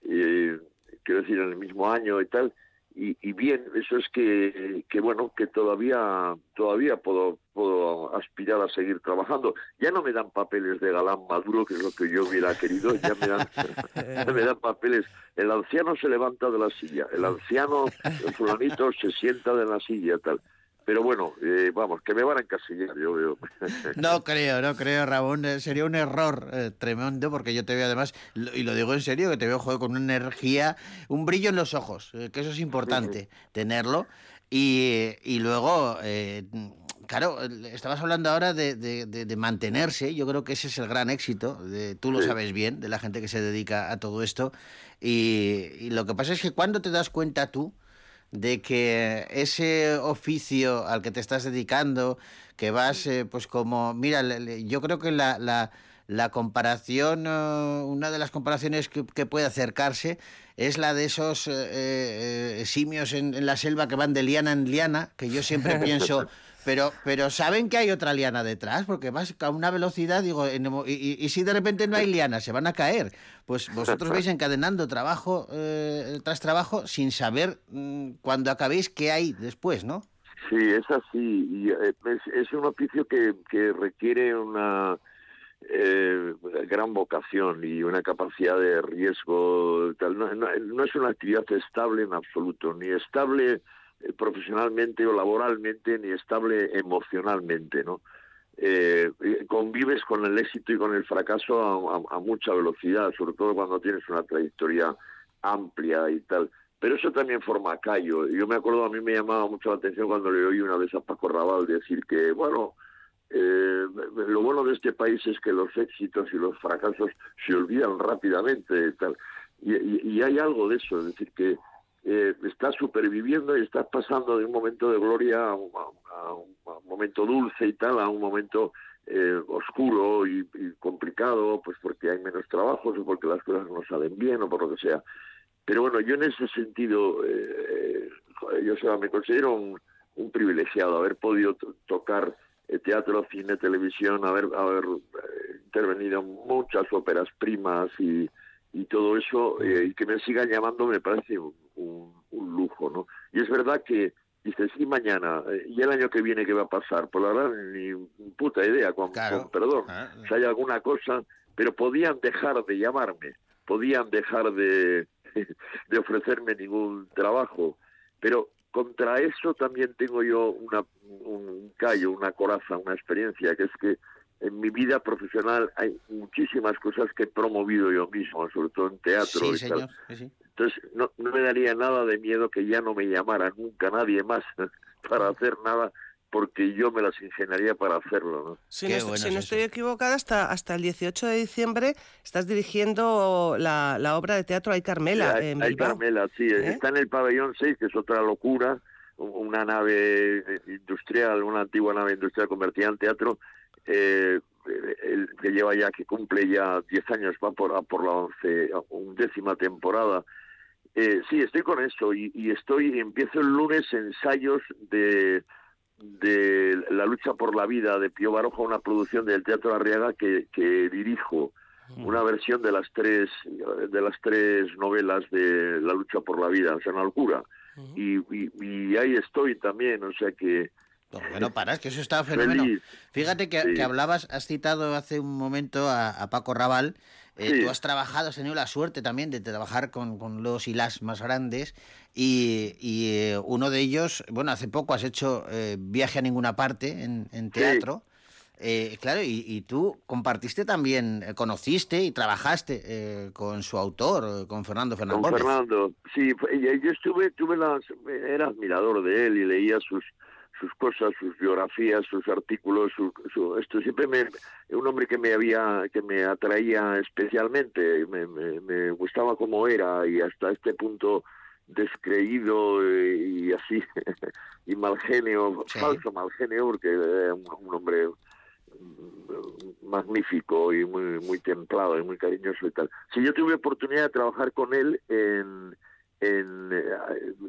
eh, quiero decir, en el mismo año y tal. Y, y bien, eso es que, que bueno, que todavía todavía puedo, puedo aspirar a seguir trabajando. Ya no me dan papeles de galán maduro, que es lo que yo hubiera querido, ya me dan, ya me dan papeles. El anciano se levanta de la silla, el anciano, el fulanito, se sienta de la silla, tal. Pero bueno, eh, vamos, que me van a encasillar, yo veo. No creo, no creo, Ramón. Eh, Sería un error eh, tremendo porque yo te veo además, lo- y lo digo en serio, que te veo joder, con una energía, un brillo en los ojos, eh, que eso es importante, tenerlo. Y, y luego, eh, claro, estabas hablando ahora de, de- de- de mantenerse, yo creo que ese es el gran éxito, tú lo Sí. sabes bien, de la gente que se dedica a todo esto. Y, y lo que pasa es que cuando te das cuenta tú, de que ese oficio al que te estás dedicando, que vas eh, pues como, mira, yo creo que la, la, la comparación, eh, una de las comparaciones que, que puede acercarse es la de esos eh, eh, simios en, en la selva que van de liana en liana, que yo siempre pienso, pero, pero saben que hay otra liana detrás, porque vas a una velocidad, digo, en- y, y- y si de repente no hay liana, se van a caer. Pues vosotros vais encadenando trabajo eh, tras trabajo sin saber mm, cuando acabéis qué hay después, ¿no? Sí, es así. Y eh, es, es un oficio que, que requiere una eh, gran vocación y una capacidad de riesgo. Tal. No, no- no es una actividad estable en absoluto, ni estable profesionalmente o laboralmente, ni estable emocionalmente, ¿no? Eh, eh, convives con el éxito y con el fracaso a, mucha velocidad, sobre todo cuando tienes una trayectoria amplia y tal. Pero eso también forma callo. Yo me acuerdo, a mí me llamaba mucho la atención cuando le oí una vez a Paco Raval decir que, bueno, eh, lo bueno de este país es que los éxitos y los fracasos se olvidan rápidamente tal. Y hay algo de eso, es decir, que eh, estás superviviendo y estás pasando de un momento de gloria a un, a un- momento dulce y tal, a un momento eh, oscuro y, complicado, pues porque hay menos trabajos o porque las cosas no salen bien o por lo que sea. Pero bueno, yo en ese sentido, eh, joder, yo o me considero un, privilegiado haber podido to- tocar eh, teatro, cine, televisión, haber, haber eh, intervenido en muchas óperas primas y, todo eso, eh, y que me sigan llamando me parece un, lujo, ¿no? Y es verdad que dices, y mañana, eh, y el año que viene, ¿qué va a pasar? Pues la verdad, ni puta idea, con, Claro. con perdón Ah, si hay alguna cosa, pero podían dejar de llamarme, podían dejar de, de ofrecerme ningún trabajo, pero contra eso también tengo yo una, un callo, una coraza, una experiencia, que es que en mi vida profesional hay muchísimas cosas que he promovido yo mismo, sobre todo en teatro Sí, y tal. señor. sí, sí. Entonces, no, no me daría nada de miedo que ya no me llamara nunca nadie más para hacer nada, porque yo me las ingeniaría para hacerlo, ¿no? Si no, bueno si es no estoy equivocada, hasta, hasta el 18 de diciembre estás dirigiendo la, la obra de teatro Ay Carmela Hay, en hay Bilbao. Carmela, sí. ¿Eh? Está en el pabellón 6, que es otra locura. Una nave eh, industrial, una antigua nave industrial convertida en teatro, eh, el, que lleva ya, que cumple ya 10 años, va por, a por la once, undécima temporada. Eh, sí, estoy con eso y, y estoy, empiezo el lunes ensayos de, de La lucha por la vida de Pío Baroja, una producción del Teatro Arriaga que, que dirijo una versión de las tres de las tres novelas de la lucha por la vida, o sea, una locura. y, y, y ahí estoy también, o sea que bueno, para, es que eso está fenómeno. feliz. Fíjate que, Sí. que hablabas, has citado hace un momento a, a Paco Raval. eh, Sí. Tú has trabajado, has tenido la suerte también de trabajar con, con los y las más grandes. Y, y, eh, uno de ellos, bueno, hace poco has hecho eh, viaje a ninguna parte en, en teatro. Eh, claro, y, y tú compartiste también, conociste y trabajaste con su autor, con Fernando Fernández con. Fernando, sí, yo estuve, tuve las, era admirador de él y leía sus sus cosas, sus biografías, sus artículos, su, su- esto siempre me, un hombre que me había, que me atraía especialmente, me, me, me gustaba como era y hasta este punto descreído y así y mal genio, Sí. falso mal genio porque era un, un hombre magnífico y muy muy templado y muy cariñoso y tal. Si yo tuve oportunidad de trabajar con él en en eh,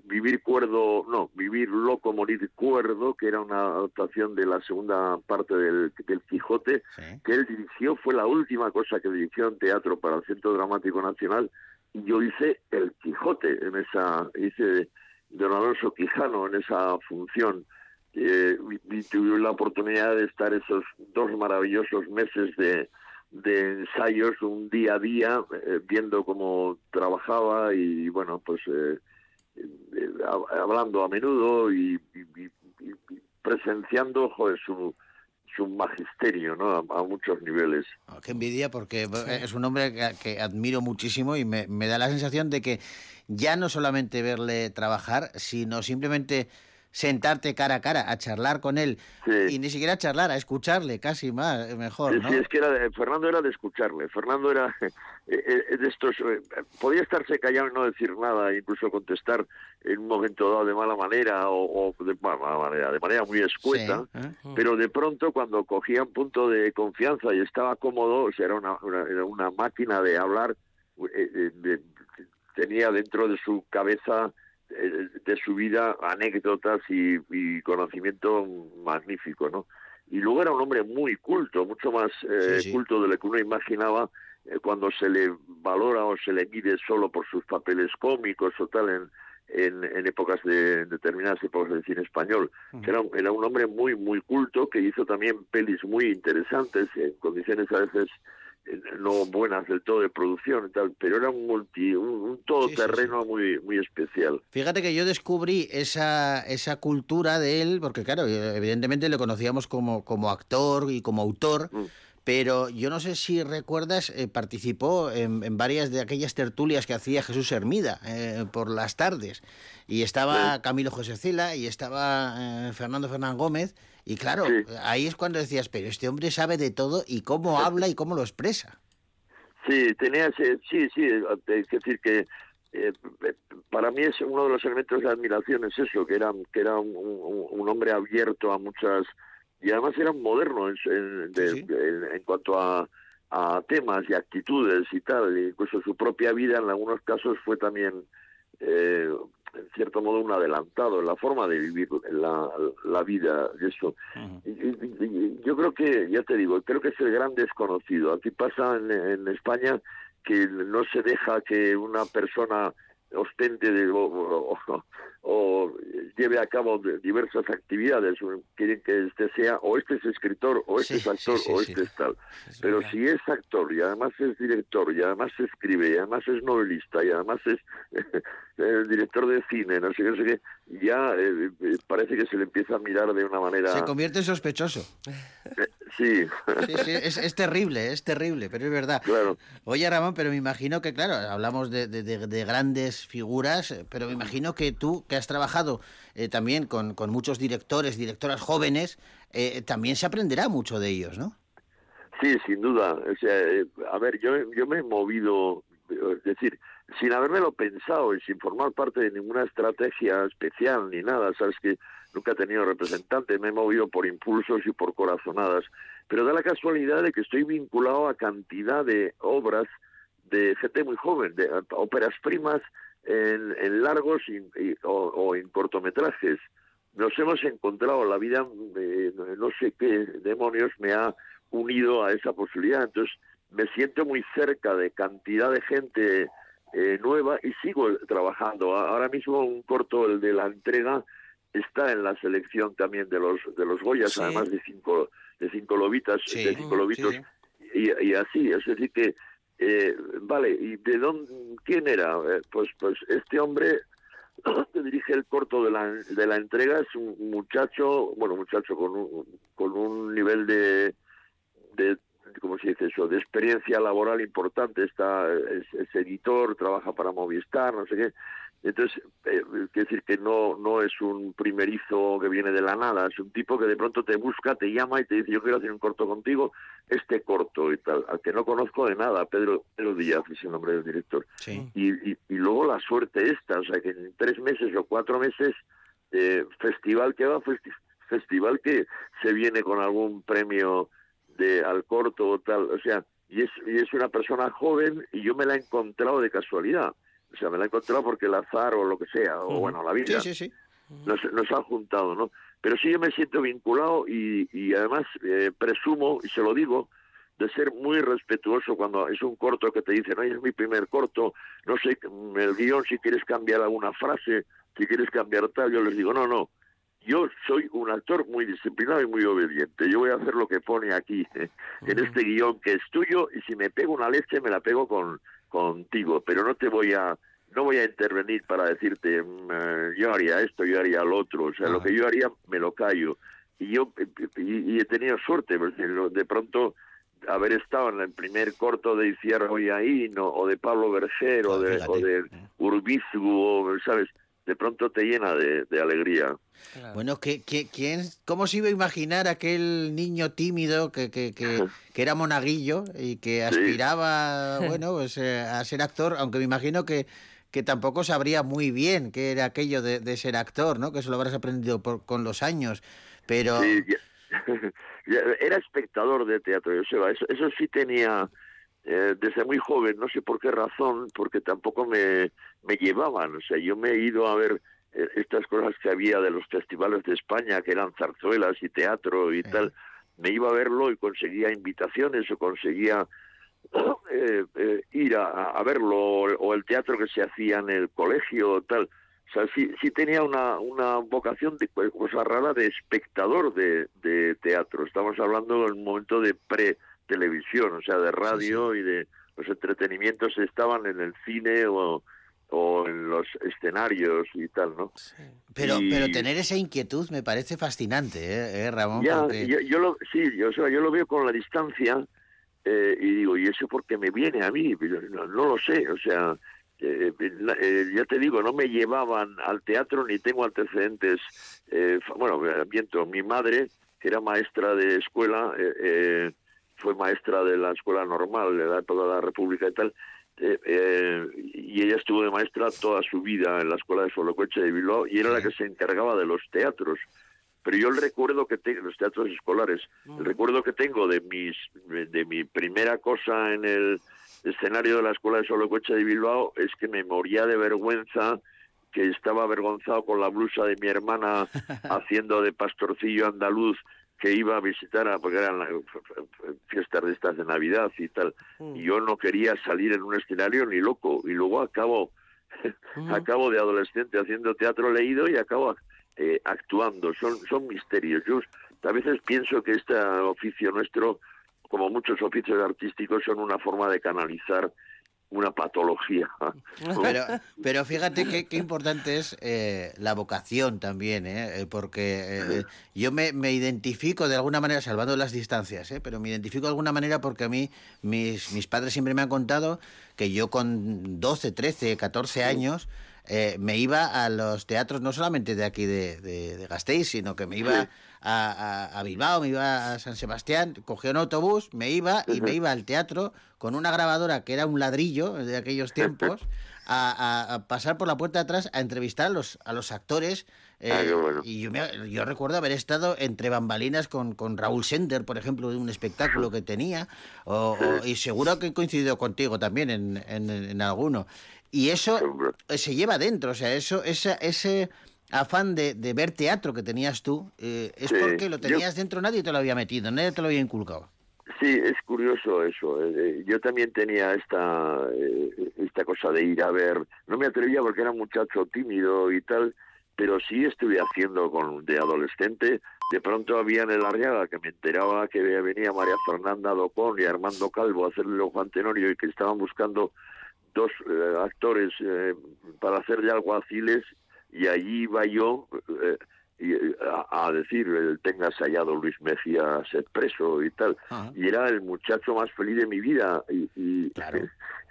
Vivir Cuerdo, no, Vivir Loco, Morir Cuerdo, que era una adaptación de la segunda parte del, del Quijote, Sí. que él dirigió, fue la última cosa que dirigió en teatro para el Centro Dramático Nacional, y yo hice el Quijote en esa, hice Don Alonso Quijano en esa función. Eh, y, y tuve la oportunidad de estar esos dos maravillosos meses de, de ensayos un día a día, eh, viendo cómo trabajaba y bueno, pues eh, eh, hab- hablando a menudo y, y- y- y- y presenciando joder, su, su magisterio ¿no? a, a muchos niveles. Oh, qué envidia, porque es un hombre que, que admiro muchísimo y me, me da la sensación de que ya no solamente verle trabajar, sino simplemente sentarte cara a cara a charlar con él Sí. y ni siquiera a charlar, a escucharle casi más, mejor, Sí, ¿no? sí, es que era de- Fernando era de escucharle. Fernando era eh, eh, de estos. eh, podía estarse callado y no decir nada, incluso contestar en un momento dado de mala manera o, o de mala manera, de manera muy escueta. Sí, ¿eh? Pero de pronto, cuando cogía un punto de confianza y estaba cómodo, o sea, era una, una- era una máquina de hablar, eh, eh, de- tenía dentro de su cabeza, eh, de su vida, anécdotas y, y conocimiento magnífico, ¿no? Y luego era un hombre muy culto, mucho más eh, Sí, sí. culto de lo que uno imaginaba eh, cuando se le valora o se le mide solo por sus papeles cómicos o tal en, en, en épocas de en determinadas épocas del cine español. Era, un- era un hombre muy muy culto que hizo también pelis muy interesantes en condiciones a veces eh, no buenas del todo de producción y tal, pero era un multi, un, un todoterreno muy muy especial. Fíjate que yo descubrí esa, esa cultura de él, porque claro, evidentemente le conocíamos como, como actor y como autor, Mm. pero yo no sé si recuerdas, eh, participó en, en varias de aquellas tertulias que hacía Jesús Hermida eh, por las tardes. Y estaba Camilo José Cela y estaba eh, Fernando Fernán Gómez. Y claro, Sí. ahí es cuando decías, pero este hombre sabe de todo y cómo habla y cómo lo expresa. Sí, tenía ese, sí, sí, es decir que eh, para mí es uno de los elementos de admiración es eso, que era que era un, un- un hombre abierto a muchas y además era un moderno en, en- de- Sí, sí. en- en cuanto a, a temas y actitudes y tal, e incluso su propia vida en algunos casos fue también eh, en cierto modo un adelantado en la forma de vivir la, la vida eso. Yo creo que, ya te digo, creo que es el gran desconocido. Aquí pasa en, en España que no se deja que una persona ostente de- o, o- o lleve a cabo diversas actividades. Quieren que este sea, o este es escritor, o este Sí, es actor, sí, sí, o este es tal. Es Pero verdad. si es actor y además es director y además escribe y además es novelista y además es eh, director de cine, no sé qué, no sé qué, ya eh, eh, parece que se le empieza a mirar de una manera... Se convierte en sospechoso. Eh, sí, es, es terrible, es terrible, pero es verdad. claro. Oye, Ramón, pero me imagino que, claro, hablamos de, de- de- de grandes figuras, eh, pero me imagino que tú, que has trabajado eh, también con, muchos directores, directoras jóvenes, eh, también se aprenderá mucho de ellos, ¿no? Sí, sin duda. O sea, eh, a ver, yo, yo me he movido, es decir, sin habérmelo pensado y sin formar parte de ninguna estrategia especial ni nada, sabes que nunca he tenido representante, me he movido por impulsos y por corazonadas, pero da la casualidad de que estoy vinculado a cantidad de obras de gente muy joven, de óperas primas en, en largos y, y- o, o en cortometrajes. Nos hemos encontrado, la vida, eh, no sé qué demonios me ha unido a esa posibilidad. Entonces, me siento muy cerca de cantidad de gente eh, nueva y sigo trabajando. Ahora mismo un corto, el de la entrega, está en la selección también de los de los Goyas, Sí. además de cinco de cinco lobitas, Sí, de cinco sí, lobitos sí. y, y así, es decir que eh, vale, ¿y de dónde quién era? Eh, pues pues este hombre que dirige el corto de la, de la entrega es un muchacho, bueno, muchacho con un, con un nivel de, de ¿cómo se dice eso?, de experiencia laboral importante, está es, es editor, trabaja para Movistar, no sé qué. Entonces, eh, quiere decir que no no es un primerizo que viene de la nada, es un tipo que de pronto te busca, te llama y te dice, yo quiero hacer un corto contigo, este corto y tal, al que no conozco de nada, Pedro, Pedro Díaz es el nombre del director Sí. y, y, y luego la suerte esta, o sea que en tres meses o cuatro meses, eh, festival que va, festi- festival que se viene con algún premio de al corto o tal, o sea, y es, y es una persona joven y yo me la he encontrado de casualidad, o sea, me la he encontrado porque el azar o lo que sea, o bueno, la vida Sí, sí, sí. nos, nos ha juntado, ¿no? Pero sí yo me siento vinculado y, y además eh, presumo, y se lo digo, de ser muy respetuoso cuando es un corto que te dicen, oye, es mi primer corto, no sé, mm, el guion, si quieres cambiar alguna frase, si quieres cambiar tal, yo les digo, no, no, yo soy un actor muy disciplinado y muy obediente, yo voy a hacer lo que pone aquí, en este guion que es tuyo, y si me pego una leche, me la pego con contigo, pero no te voy a no voy a intervenir para decirte mm, eh, yo haría esto, yo haría lo otro, o sea, lo que yo haría me lo callo. Y yo eh, y, y he tenido suerte, porque de pronto haber estado en el primer corto de Iciar Oyaín o, o de Pablo Berger o Ah, de, o de Urbizgu, o, ¿sabes? De pronto te llena de, de alegría. Bueno, ¿qué, qué- quién, ¿cómo se iba a imaginar aquel niño tímido que, que, que, que era monaguillo y que aspiraba, bueno, pues eh, a ser actor, aunque me imagino que, que tampoco sabría muy bien qué era aquello de, de ser actor, ¿no? Que eso lo habrás aprendido por- con los años, pero... Sí, ya- ya- era espectador de teatro, Joseba. Eso, eso sí tenía eh, desde muy joven, no sé por qué razón, porque tampoco me, me llevaban. O sea, yo me he ido a ver eh, estas cosas que había de los festivales de España, que eran zarzuelas y teatro y tal. Me iba a verlo y conseguía invitaciones o conseguía eh, eh, ir a, a verlo o, o el teatro que se hacía en el colegio o tal. O sea, sí, sí tenía una, una vocación de cosa rara de espectador de, de teatro. Estamos hablando en un momento de pre-televisión, o sea, de radio y de los entretenimientos estaban en el cine o, o en los escenarios y tal, ¿no? Pero, Y- pero tener esa inquietud me parece fascinante, ¿eh, eh, Ramón? Ya, Porque- yo, yo lo, sí, yo, o sea, yo lo veo con la distancia eh, y digo, ¿y eso porque me viene a mí? No, no lo sé, o sea, eh, la- eh, ya te digo, no me llevaban al teatro ni tengo antecedentes. eh, fa- bueno, eh, miento, mi madre, que era maestra de escuela, eh, eh, fue maestra de la escuela normal de la época de la República y tal, eh, eh, y ella estuvo de maestra toda su vida en la escuela de Solocoche de Bilbao y era la que se encargaba de los teatros. Pero yo el recuerdo que tengo, los teatros escolares, el recuerdo que tengo de mis de mi primera cosa en el escenario de la escuela de Solocoche de Bilbao es que me moría de vergüenza que estaba avergonzado con la blusa de mi hermana haciendo de pastorcillo andaluz que iba a visitar a, porque eran fiestas de estas de Navidad y tal y yo no quería salir en un escenario ni loco y luego acabo acabo de adolescente haciendo teatro leído y acabo eh, actuando. Son son misterios. Yo a veces pienso que este oficio nuestro como muchos oficios artísticos son una forma de canalizar una patología Pero, pero fíjate qué, qué importante es eh, la vocación también, ¿eh? Eh, porque eh, yo me, me identifico de alguna manera, salvando las distancias, ¿eh? pero me identifico de alguna manera porque a mí mis, mis padres siempre me han contado que yo con 12, 13, 14 años me iba a los teatros no solamente de aquí de, de, de Gasteiz, sino que me iba a, a- a Bilbao, me iba a San Sebastián, cogía un autobús, me iba y me iba al teatro con una grabadora que era un ladrillo de aquellos tiempos, a, a- pasar por la puerta de atrás a entrevistar a los, a los actores. eh, Ah, bueno. Y yo, me- yo recuerdo haber estado entre bambalinas con, con Raúl Sender, por ejemplo, de un espectáculo que tenía, o- o- y seguro que he coincidido contigo también en, en- en alguno. Y eso se lleva dentro, o sea, eso, esa, ese afán de, de ver teatro que tenías tú, eh, es Sí, porque lo yo- tenías dentro, nadie te lo había metido, nadie te lo había inculcado. Sí, es curioso eso. eh, Yo también tenía esta eh, esta cosa de ir a ver. No me atrevía porque era un muchacho tímido y tal, pero sí estuve haciendo con de adolescente. De pronto había en el Arriaga que me enteraba que venía María Fernanda Docón y Armando Calvo a hacerle Juan Tenorio y que estaban buscando dos eh, actores eh, para hacer de alguaciles y allí iba yo eh, y, eh, a, a decir el tengas hallado Luis Mejía sed preso y tal y era el muchacho más feliz de mi vida y, y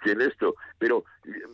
y en esto. Pero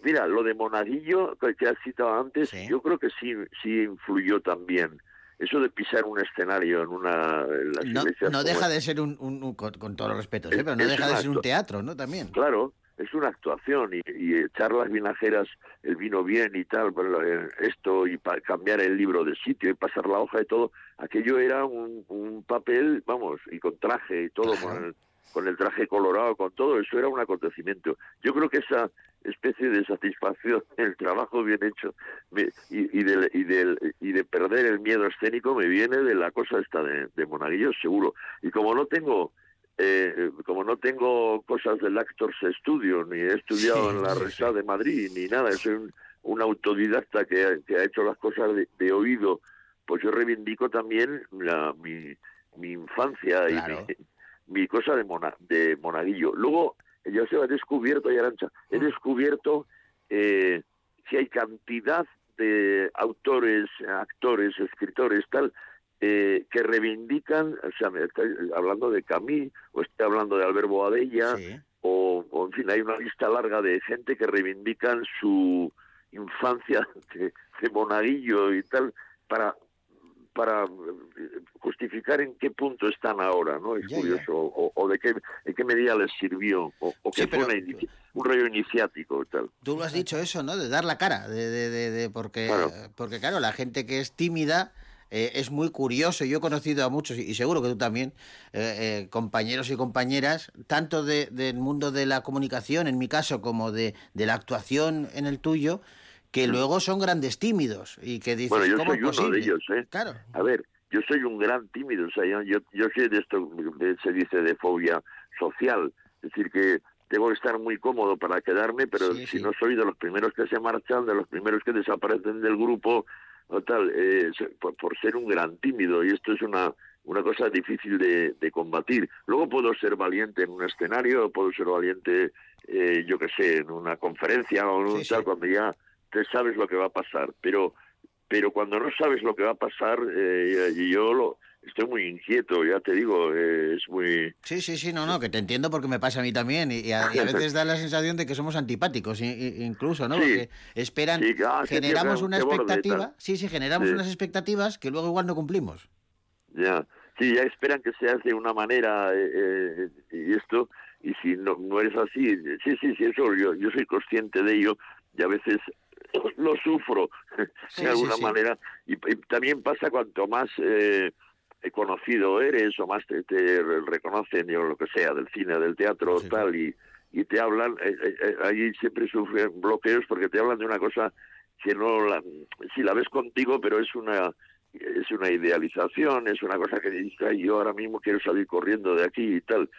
mira lo de Monaguillo que has citado antes yo creo que sí sí influyó también. Eso de pisar un escenario en una en las No, no deja de ser un, un- un- con, con todos los respetos, ¿eh? Pero no es deja de ser un teatro, ¿no? También. Claro, es una actuación y, y echar las vinajeras, el vino bien y tal, eh, esto y pa- cambiar el libro de sitio y pasar la hoja y todo, aquello era un, un papel, vamos, y con traje y todo, con, el, con el traje colorado, con todo, eso era un acontecimiento. Yo creo que esa especie de satisfacción, el trabajo bien hecho me- y, y, del- y, del- y de perder el miedo escénico me viene de la cosa esta de, de Monaguillo, seguro. Y como no tengo eh, como no tengo cosas del Actors Studio, ni he estudiado Sí, en la RESA de Madrid, ni nada, soy un, un autodidacta que, ha- que ha hecho las cosas de, de oído, pues yo reivindico también la, mi, mi infancia y mi, mi cosa de, mona, de monaguillo. Luego, yo se he descubierto, y Arancha, he descubierto eh, que hay cantidad de autores, actores, escritores, tal, eh, que reivindican, o sea, me estoy hablando de Camille, o estoy hablando de Albert Boadella, o, o, en fin, hay una lista larga de gente que reivindican su infancia de, de monaguillo y tal para para eh, justificar en qué punto están ahora, ¿no? Es curioso, O, o de qué, en qué medida les sirvió, o, o Sí, que fue una un rollo iniciático y tal. Tú lo has dicho eso, ¿no? De dar la cara, de, de- de- de- porque, porque claro, la gente que es tímida eh, es muy curioso. Yo he conocido a muchos, y seguro que tú también, eh, eh, compañeros y compañeras, tanto de- del mundo de la comunicación, en mi caso, como de, de la actuación en el tuyo, que luego son grandes tímidos y que dices, Mm. Bueno, yo ¿cómo soy es uno de ellos, ¿eh? Claro. A ver, yo soy un gran tímido, o sea, yo, yo, yo soy de esto que se dice de fobia social, es decir, que tengo que estar muy cómodo para quedarme, pero Sí, si sí. no soy de los primeros que se marchan, de los primeros que desaparecen del grupo, o tal, eh, por, por ser un gran tímido, y esto es una una cosa difícil de, de combatir. Luego puedo ser valiente en un escenario, puedo ser valiente, eh, yo qué sé, en una conferencia o en un Sí, tal, sí. cuando ya te sabes lo que va a pasar, pero pero cuando no sabes lo que va a pasar, eh, y yo lo, estoy muy inquieto, ya te digo, eh, es muy... Sí, sí, sí, no, no, que te entiendo porque me pasa a mí también y, y a, y a veces da la sensación de que somos antipáticos incluso, ¿no? Sí. Porque esperan, Sí, ah, generamos una borde, expectativa, sí, sí, generamos Sí. unas expectativas que luego igual no cumplimos. Ya, sí, ya esperan que seas de una manera eh, eh, y esto, y si no, no eres así, sí, sí, sí, eso yo, yo soy consciente de ello y a veces lo sufro Sí, de alguna sí, sí. manera. Y, y también pasa cuanto más eh, conocido eres o más te, te reconocen o lo que sea del cine, del teatro, Sí, tal, y, y te hablan, eh, eh, eh, ahí siempre sufren bloqueos porque te hablan de una cosa que no la, si la ves contigo, pero es una es una idealización, es una cosa que dices, "Ay, yo ahora mismo quiero salir corriendo de aquí y tal.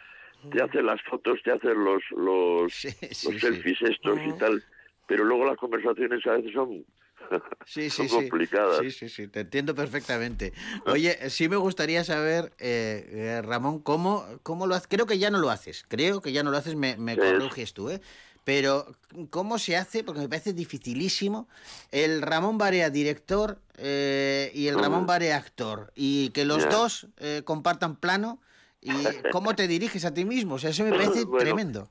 Te hacen las fotos, te hacen los los, Sí, sí, los selfies estos y tal, pero luego las conversaciones a veces son, Sí, son sí, sí. complicadas. Sí, sí, sí, te entiendo perfectamente. Oye, sí me gustaría saber, eh, eh, Ramón, cómo, cómo lo haces. Creo que ya no lo haces, creo que ya no lo haces, me, me corriges tú, ¿eh? Pero, ¿cómo se hace? Porque me parece dificilísimo el Ramón Barea director eh, y el. Ramón Barea actor. Y que los dos eh, compartan plano. ¿Y cómo te diriges a ti mismo? O sea, eso me parece Bueno. tremendo.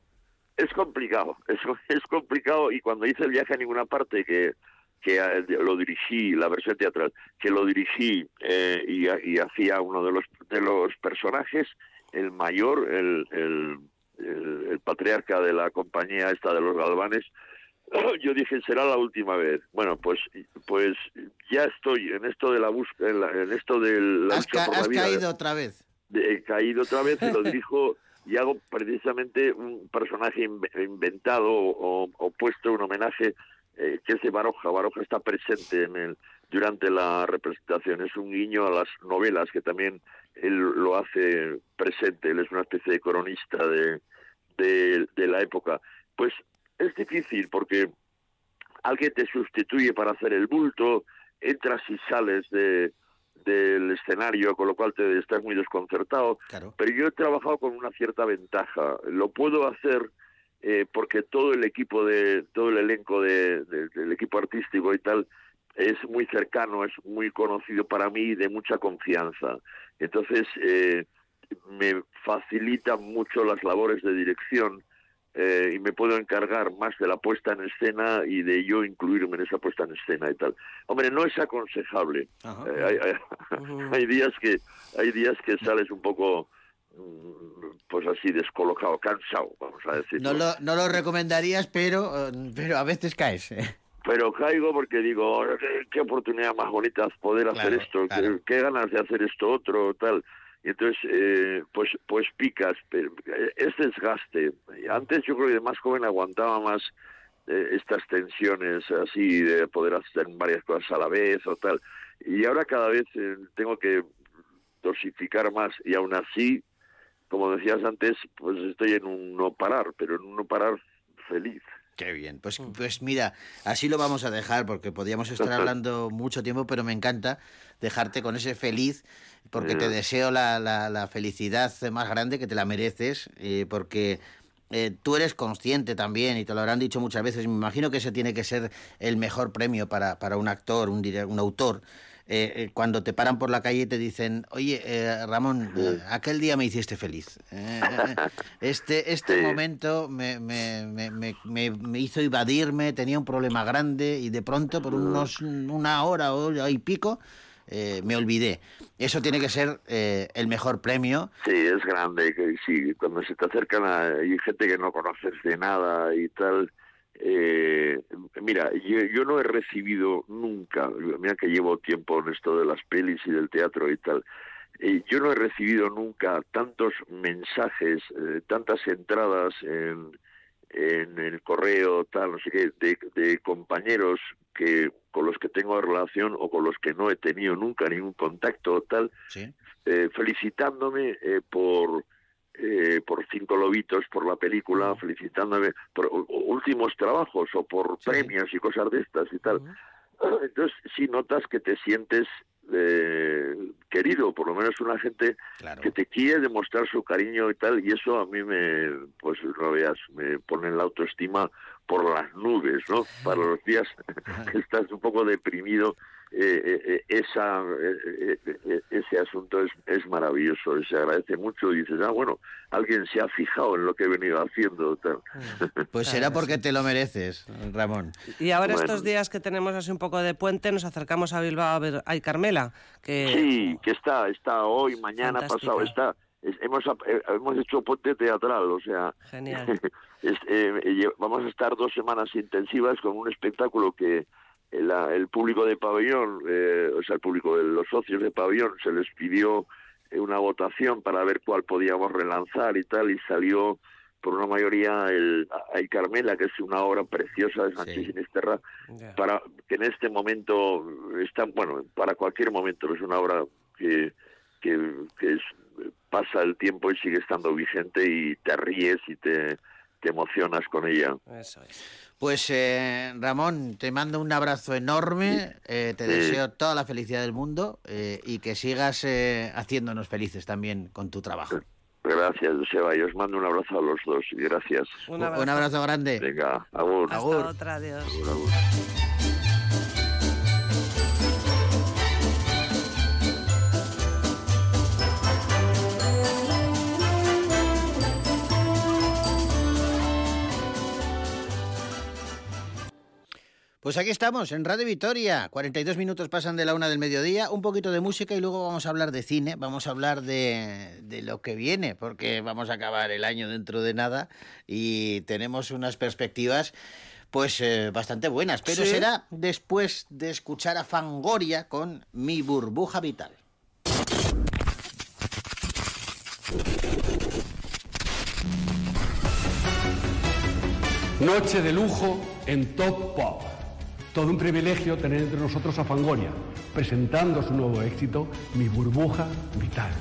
Es complicado, es, es complicado y cuando hice el viaje a ninguna parte que que eh, lo dirigí, la versión teatral, que lo dirigí eh, y, y hacía uno de los de los personajes, el mayor, el, el, el- el patriarca de la compañía esta de los galvanes, yo dije será la última vez. Bueno, pues pues ya estoy en esto de la búsqueda, en, la- en esto de la Has, lucha ca- por la has vida. caído otra vez. he caído otra vez y lo dirijo y hago precisamente un personaje inve- inventado o, o puesto un homenaje eh, que es de Baroja. Baroja está presente en el durante la representación. Es un guiño a las novelas que también él lo hace presente. Él es una especie de cronista de, de, de la época. Pues es difícil porque alguien te sustituye para hacer el bulto, entras y sales de del escenario, con lo cual te estás muy desconcertado. Claro. Pero yo he trabajado con una cierta ventaja. Lo puedo hacer eh, porque todo el equipo de todo el elenco de, de- del equipo artístico y tal es muy cercano, es muy conocido para mí, de mucha confianza. Entonces eh, me facilitan mucho las labores de dirección eh, y me puedo encargar más de la puesta en escena y de yo incluirme en esa puesta en escena y tal. Hombre, no es aconsejable. Eh, hay, hay- hay días que hay días que sales un poco pues así descolocado, cansado, vamos a decir. No lo, no lo recomendarías, pero, eh, pero a veces caes. ¿eh? Pero caigo porque digo, "Oh, qué, qué oportunidad más bonita poder hacer esto, claro. qué, qué ganas de hacer esto otro, tal. Y entonces, eh, pues, pues picas, pero eh, es desgaste. Antes yo creo que de más joven aguantaba más eh, estas tensiones así de poder hacer varias cosas a la vez o tal. Y ahora cada vez eh, tengo que dosificar más y aún así, como decías antes, pues estoy en un no parar, pero en un no parar feliz. Qué bien. Pues, pues mira, así lo vamos a dejar porque podríamos estar hablando mucho tiempo, pero me encanta dejarte con ese feliz porque te deseo la, la- la felicidad más grande que te la mereces, eh, porque eh, tú eres consciente también y te lo habrán dicho muchas veces. Me imagino que ese tiene que ser el mejor premio para, para un actor, un, dire- un autor. Eh, eh, cuando te paran por la calle y te dicen, oye, eh, Ramón, aquel día me hiciste feliz. Eh, eh, este este Sí. momento me, me- me- me- me- me hizo evadirme, tenía un problema grande y de pronto por unos una hora o y pico eh, me olvidé. Eso tiene que ser eh, el mejor premio. Sí, es grande, que sí, cuando se te acercan a, hay gente que no conoces de nada y tal. Eh, mira, yo, yo no he recibido nunca, mira que llevo tiempo en esto de las pelis y del teatro y tal, eh, yo no he recibido nunca tantos mensajes, eh, tantas entradas en, en el correo, tal, no sé qué, de, de compañeros que con los que tengo relación o con los que no he tenido nunca ningún contacto, tal, Sí. eh, felicitándome eh, por eh, por cinco lobitos por la película, felicitándome por últimos trabajos o por Sí. premios y cosas de estas y tal. Entonces sí notas que te sientes eh, querido, por lo menos una gente Claro. que te quiere demostrar su cariño y tal, y eso a mí me, pues no veas, me pone la autoestima por las nubes, ¿no? Para los días que estás un poco deprimido, eh, eh, eh, esa, eh, eh, eh, ese asunto es, es maravilloso, se agradece mucho y dices, ah, bueno, alguien se ha fijado en lo que he venido haciendo. Tal. Pues será porque te lo mereces, Ramón. Y ahora Bueno. estos días que tenemos así un poco de puente, nos acercamos a Bilbao a ver a Carmela, que Sí, que está, está hoy, mañana, Fantástica. pasado, está. Es- hemos, eh, hemos hecho puente teatral, o sea, Genial. es- eh, lle- vamos a estar dos semanas intensivas con un espectáculo que el, el público de pabellón, eh, o sea, el público de los socios de pabellón, se les pidió eh, una votación para ver cuál podíamos relanzar y tal, y salió por una mayoría el Ay Carmela, que es una obra preciosa de Sánchez Sí. Sinisterra, para que en este momento está bueno para cualquier momento es una obra que que, que es- pasa el tiempo y sigue estando vigente y te ríes y te, te emocionas con ella Eso es. Pues eh, Ramón, te mando un abrazo enorme, eh, te Sí. deseo toda la felicidad del mundo eh, y que sigas eh, haciéndonos felices también con tu trabajo. gracias Joseba y os mando un abrazo a los dos y gracias Un abrazo. Un abrazo grande. venga agur Hasta Agur. otra, adiós. Agur, agur. Pues aquí estamos, en Radio Vitoria. 42 minutos pasan de la una del mediodía, un poquito de música y luego vamos a hablar de cine, vamos a hablar de, de lo que viene, porque vamos a acabar el año dentro de nada y tenemos unas perspectivas pues eh, bastante buenas, pero Sí. será después de escuchar a Fangoria con Mi burbuja vital. Noche de lujo en Top Pop. Todo un privilegio tener entre nosotros a Fangoria, presentando su nuevo éxito, Mi burbuja vital.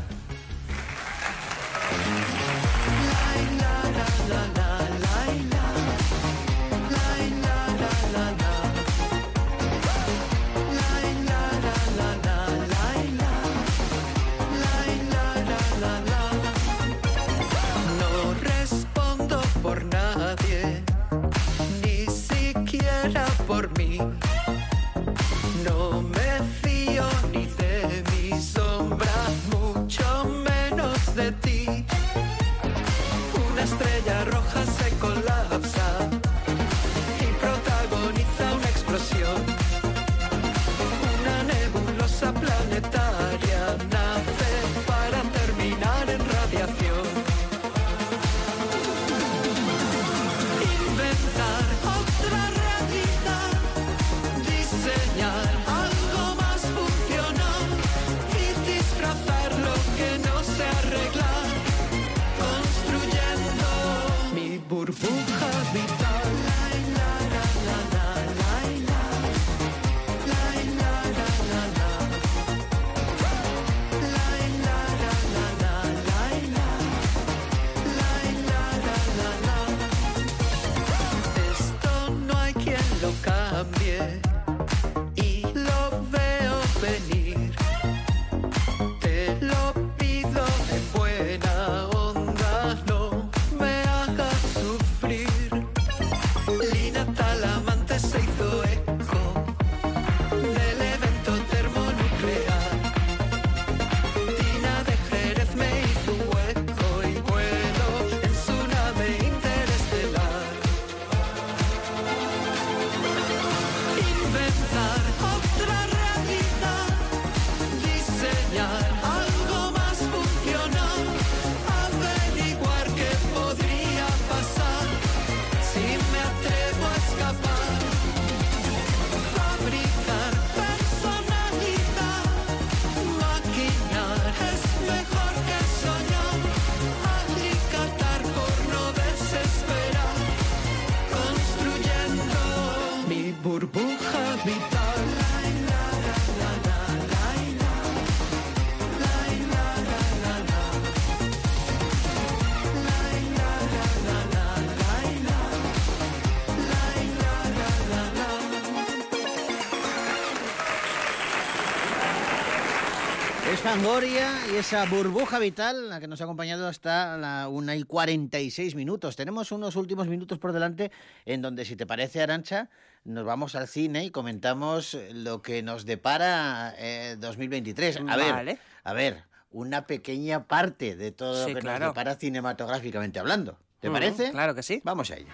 Fangoria y esa burbuja vital, la que nos ha acompañado hasta la 1 y 46 minutos. Tenemos unos últimos minutos por delante en donde, si te parece, Arancha, nos vamos al cine y comentamos lo que nos depara eh, 2023. A ver, a ver, una pequeña parte de todo Sí, lo que claro. nos depara cinematográficamente hablando. ¿Te Ujú, parece? Claro que sí. Vamos a ello.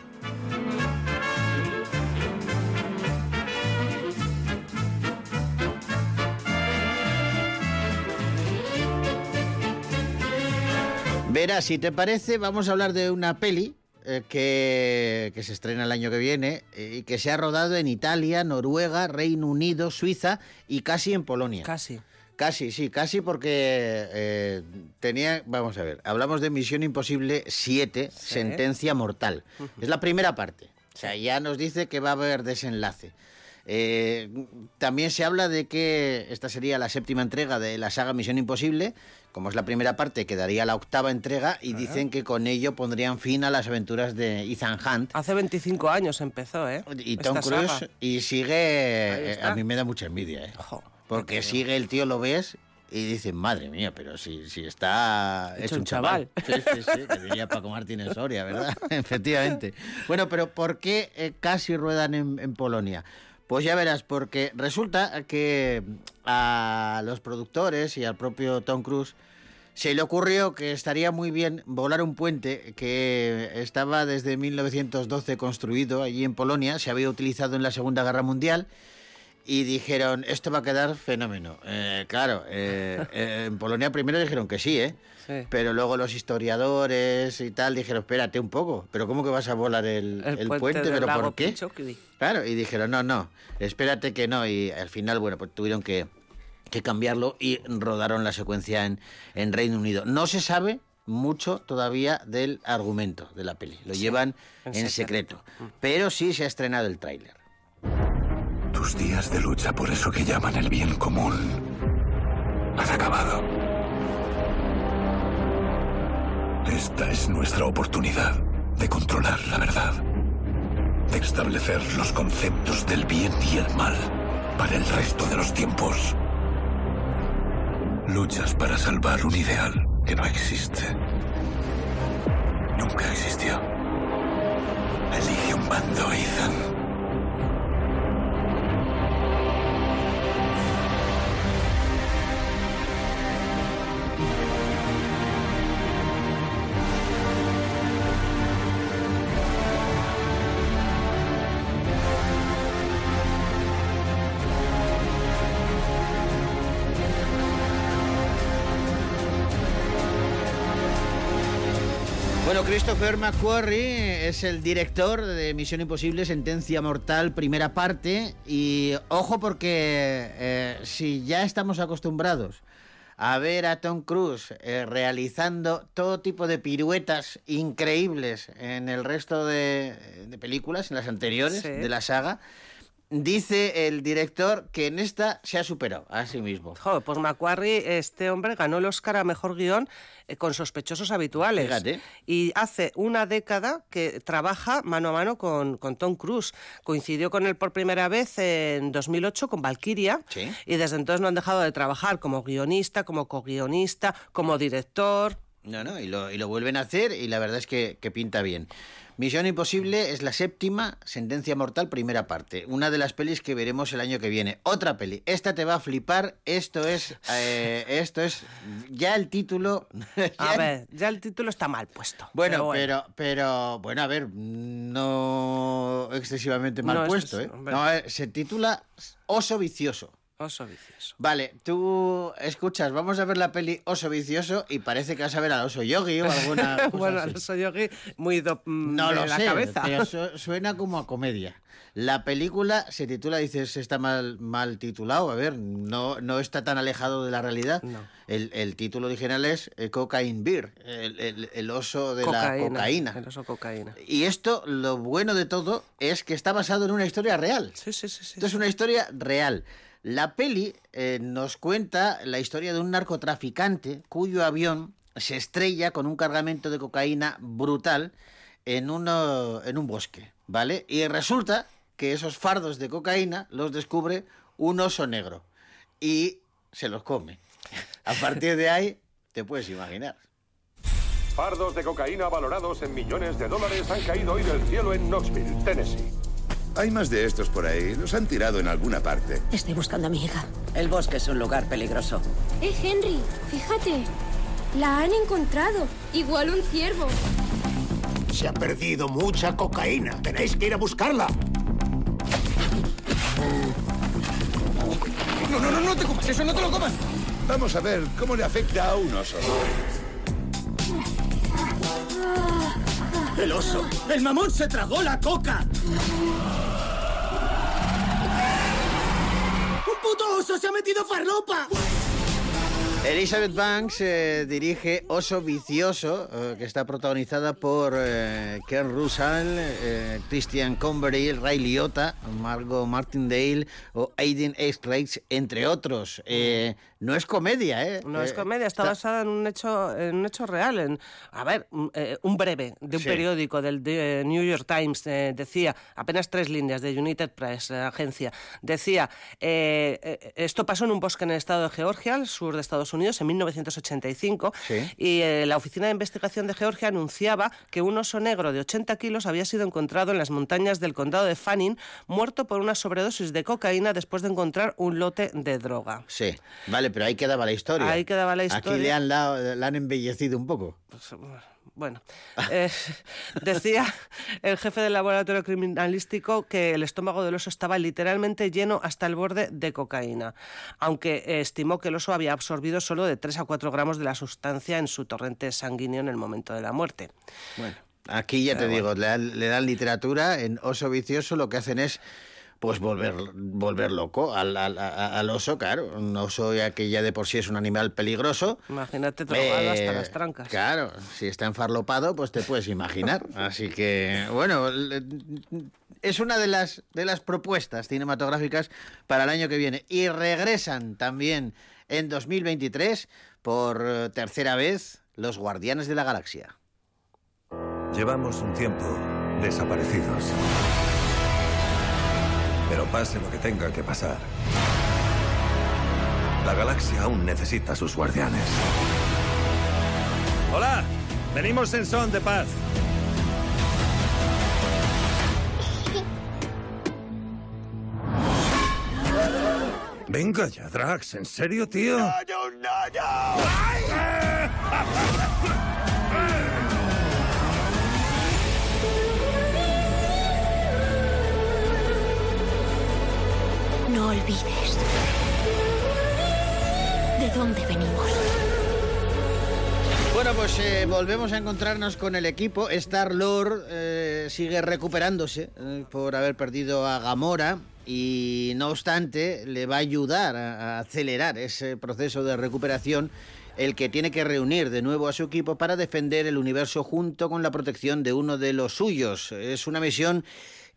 Verás, si te parece, vamos a hablar de una peli eh, que, que se estrena el año que viene eh, y que se ha rodado en Italia, Noruega, Reino Unido, Suiza y casi en Polonia. Casi. Casi, sí, casi porque eh, tenía, vamos a ver, hablamos de Misión Imposible 7, Sí. Sentencia Mortal. Es la primera parte. O sea, ya nos dice que va a haber desenlace. Eh, también se habla de que esta sería la séptima entrega de la saga Misión Imposible. Como es la primera parte, quedaría la octava entrega y dicen que con ello pondrían fin a las aventuras de Ethan Hunt. Hace 25 años empezó, ¿eh? Y Tom Cruise y sigue eh, a mí me da mucha envidia eh. Porque sigue el tío lo ves y dices madre mía pero si, si está hecho un chaval, chaval. Sí, sí, sí, que diría Paco Martínez Soria verdad efectivamente bueno pero ¿por qué eh, casi ruedan en, en Polonia? Pues ya verás, porque resulta que a los productores y al propio Tom Cruise se le ocurrió que estaría muy bien volar un puente que estaba desde 1912 construido allí en Polonia, se había utilizado en la Segunda Guerra Mundial y dijeron, esto va a quedar fenómeno. Eh, claro, eh, eh, en Polonia primero dijeron que sí, ¿eh? Sí. Pero luego los historiadores y tal dijeron, espérate un poco, pero ¿cómo que vas a volar el, el puente? ¿Pero lago por qué? Claro, y dijeron, no, no, espérate que no. Y al final, bueno, pues tuvieron que, que cambiarlo y rodaron la secuencia en, en Reino Unido. No se sabe mucho todavía del argumento de la peli. Lo llevan en en secreto. secreto. Pero sí se ha estrenado el tráiler. Tus días de lucha por eso que llaman el bien común han acabado. Esta es nuestra oportunidad de controlar la verdad, de establecer los conceptos del bien y el mal para el resto de los tiempos. Luchas para salvar un ideal que no existe. Nunca existió. Elige un bando, Ethan. Christopher McQuarrie es el director de Misión Imposible, Sentencia Mortal, primera parte. Y ojo porque eh, si ya estamos acostumbrados a ver a Tom Cruise eh, realizando todo tipo de piruetas increíbles en el resto de, de películas, en las anteriores Sí. de la saga, dice el director que en esta se ha superado a sí mismo. Joder, pues Macquarie, este hombre ganó el Oscar a Mejor Guión eh, con sospechosos habituales. Fíjate. Y hace una década que trabaja mano a mano con, con Tom Cruise. Coincidió con él por primera vez en 2008 con Valkyria. Sí. Y desde entonces no han dejado de trabajar como guionista, como co-guionista, como director. No, no, y lo, y lo vuelven a hacer y la verdad es que, que pinta bien. Misión Imposible es la séptima, Sentencia Mortal, primera parte. Una de las pelis que veremos el año que viene. Otra peli. Esta te va a flipar. Esto es. eh, esto es. Ya el título. A ya- ver, ya el título está mal puesto. Bueno, pero pero, pero, bueno, a ver, no excesivamente mal No, puesto, es- ¿eh? No, eh, se titula Oso Vicioso. Oso vicioso. Vale, tú escuchas, vamos a ver la peli Oso Vicioso y parece que vas a ver al Oso Yogi o alguna cosa bueno, al oso yogi muy do- mm, No de lo la sé, cabeza. pero su- suena como a comedia. La película se titula, dices, está mal, mal titulado, a ver, no, no está tan alejado de la realidad. No. El, el título original es eh, Cocaine Beer, el, el- el oso de la cocaína. El oso cocaína. Y esto, lo bueno de todo, es que está basado en una historia real. Sí, sí, sí. sí. Esto es una historia real. La peli eh, nos cuenta la historia de un narcotraficante cuyo avión se estrella con un cargamento de cocaína brutal en, en un bosque, ¿vale? Y resulta que esos fardos de cocaína los descubre un oso negro y se los come. A partir de ahí, te puedes imaginar. Fardos de cocaína valorados en millones de dólares han caído hoy del cielo en Knoxville, Tennessee. Hay más de estos por ahí. Los han tirado en alguna parte. Estoy buscando a mi hija. El bosque es un lugar peligroso. Eh, Henry, fíjate. La han encontrado. Igual un ciervo. Se ha perdido mucha cocaína. Tenéis que ir a buscarla. No, no, no, no te comas eso, no te lo comas. Vamos a ver cómo le afecta a un oso. El oso. El mamón se tragó la coca. ¡Un puto oso se ha metido farlopa! Elizabeth Banks eh, dirige Oso Vicioso, eh, que está protagonizada por eh, Ken Russell, eh, Christian Convery, Ray Liotta, Margot Martindale o Aiden Estreich, entre otros. Eh, no es comedia, ¿eh? No es comedia, está basada en un hecho, en un hecho real. En, a ver, un, un breve de un Sí. periódico del New York Times decía, apenas tres líneas de United Press, la agencia, decía, esto pasó en un bosque en el estado de Georgia, al sur de Estados Unidos, en 1985, y eh, la Oficina de Investigación de Georgia anunciaba que un oso negro de 80 kilos había sido encontrado en las montañas del condado de Fanning, muerto por una sobredosis de cocaína después de encontrar un lote de droga. Sí, vale, pero ahí quedaba la historia. Ahí quedaba la Aquí historia. le han, dado- la han embellecido un poco. Bueno, eh, decía el jefe del laboratorio criminalístico que el estómago del oso estaba literalmente lleno hasta el borde de cocaína, aunque estimó que el oso había absorbido solo de 3 a 4 gramos de la sustancia en su torrente sanguíneo en el momento de la muerte. Bueno, aquí ya te digo, le dan, le dan literatura, en Oso Vicioso lo que hacen es pues volver, volver loco al, al- al oso, claro. Un oso ya que ya de por sí es un animal peligroso. Imagínate drogado hasta Eh, las trancas. Claro, si está enfarlopado, pues te puedes imaginar. Así que, bueno, es una de las, de las propuestas cinematográficas para el año que viene. Y regresan también en 2023 por tercera vez los Guardianes de la Galaxia. Llevamos un tiempo desaparecidos. Pero pase lo que tenga que pasar. La galaxia aún necesita a sus guardianes. Hola, venimos en son de paz. Venga ya, Drax, ¿en serio, tío? No olvides de dónde venimos. Bueno, pues eh, volvemos a encontrarnos con el equipo. Star Lord sigue recuperándose eh, por haber perdido a Gamora y no obstante le va a ayudar a acelerar ese proceso de recuperación el que tiene que reunir de nuevo a su equipo para defender el universo junto con la protección de uno de los suyos. Es una misión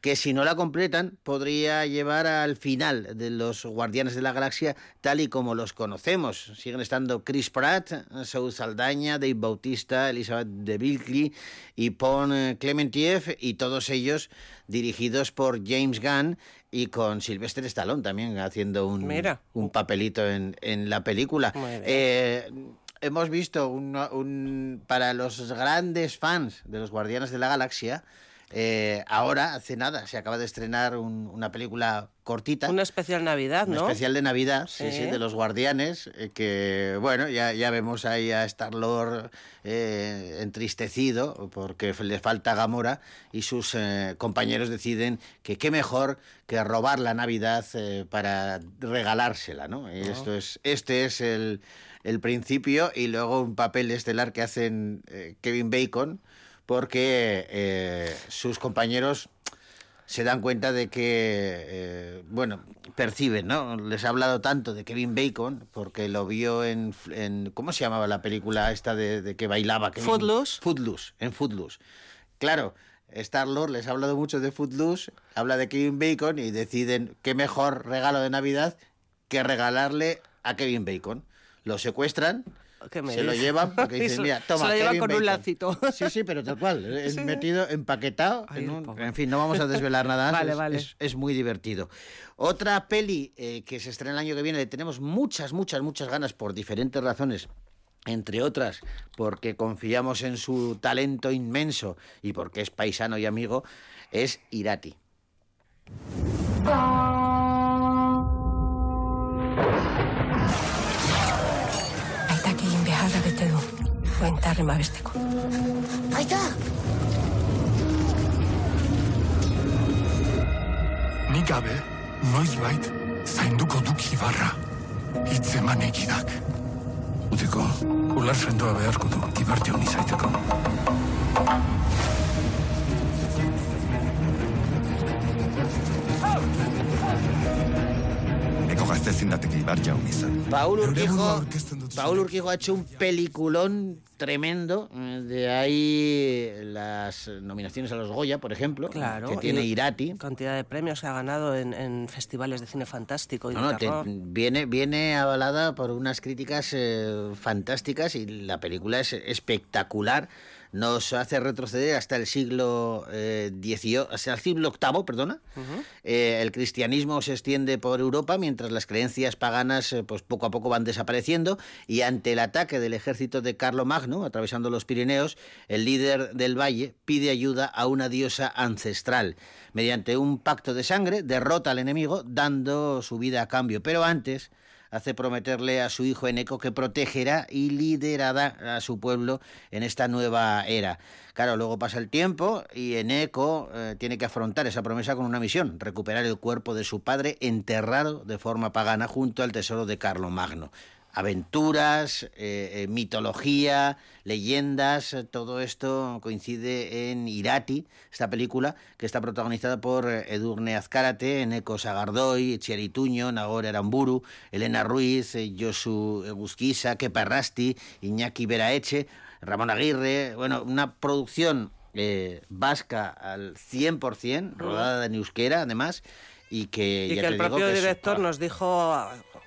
que si no la completan podría llevar al final de los Guardianes de la Galaxia tal y como los conocemos. Siguen estando Chris Pratt, Saúl Saldaña, Dave Bautista, Elizabeth de Bilkley y Pon eh, Clementiev y todos ellos dirigidos por James Gunn y con Sylvester Stallone también haciendo un, Mira. un papelito en, en la película. Eh, hemos visto un, un- para los grandes fans de los Guardianes de la Galaxia, eh, ahora, hace nada, se acaba de estrenar un- una película cortita. Una especial Navidad, Un ¿no? especial de Navidad, sí, sí, Sí. de los Guardianes, eh, que bueno, ya, ya vemos ahí a Star-Lord eh, entristecido porque le falta Gamora y sus compañeros deciden que qué mejor que robar la Navidad eh, para regalársela, ¿no? Y esto es, este es el, el principio y luego un papel estelar que hacen Kevin Bacon porque eh, sus compañeros se dan cuenta de que, eh, bueno, perciben, ¿no? Les ha hablado tanto de Kevin Bacon, porque lo vio en, en ¿cómo se llamaba la película esta de, de que bailaba? Kevin? Footloose. Footloose, en Footloose. Claro, Star-Lord les ha hablado mucho de Footloose, habla de Kevin Bacon y deciden qué mejor regalo de Navidad que regalarle a Kevin Bacon. Lo secuestran ¿Qué me se lo llevan porque dicen, mira, toma, Se lo llevan con un Bacon". lacito. Sí, sí, pero tal cual, es Sí. metido, empaquetado. en, un- en fin, no vamos a desvelar nada. Vale, es, vale. es- es muy divertido. Otra peli eh, que se estrena el año que viene, le tenemos muchas, muchas, muchas ganas por diferentes razones. Entre otras, porque confiamos en su talento inmenso y porque es paisano y amigo, es Irati. Buentarren babesteko. Aita! Nik gabe, noiz bait, zainduko duk ibarra. Itze manekidak. Utiko, ular sendoa beharko du, kibarte honi ibar jaun izan. Paul Urquijo, Paul Urquijo ha hecho un peliculón tremendo. De ahí las nominaciones a los Goya, por ejemplo, Claro. que tiene Irati. Cantidad de premios que ha ganado en, en festivales de cine fantástico y No, no, te- viene, viene avalada por unas críticas eh, fantásticas y la película es espectacular. Nos hace retroceder hasta el siglo eh, hasta el siglo VIII, perdona. Eh, el cristianismo se extiende por Europa mientras las creencias paganas eh, pues poco a poco van desapareciendo y ante el ataque del ejército de Carlomagno atravesando los Pirineos, el líder del valle pide ayuda a una diosa ancestral. Mediante un pacto de sangre derrota al enemigo dando su vida a cambio, pero antes hace prometerle a su hijo Eneco que protegerá y liderará a su pueblo en esta nueva era. Claro, luego pasa el tiempo y Eneco eh, tiene que afrontar esa promesa con una misión, recuperar el cuerpo de su padre enterrado de forma pagana junto al tesoro de Carlomagno. Aventuras, eh, eh, mitología, leyendas, eh, todo esto coincide en Irati, esta película que está protagonizada por Edurne Azcárate, Eneco Sagardoy, Chiarituño, Nagore Aramburu, Elena Ruiz, Josu Egusquiza, Kepa Rasti, Iñaki Beraeche, Ramón Aguirre, bueno, una producción eh, vasca al 100%, rodada en euskera además, y que, Y ya que el digo propio es- director nos dijo,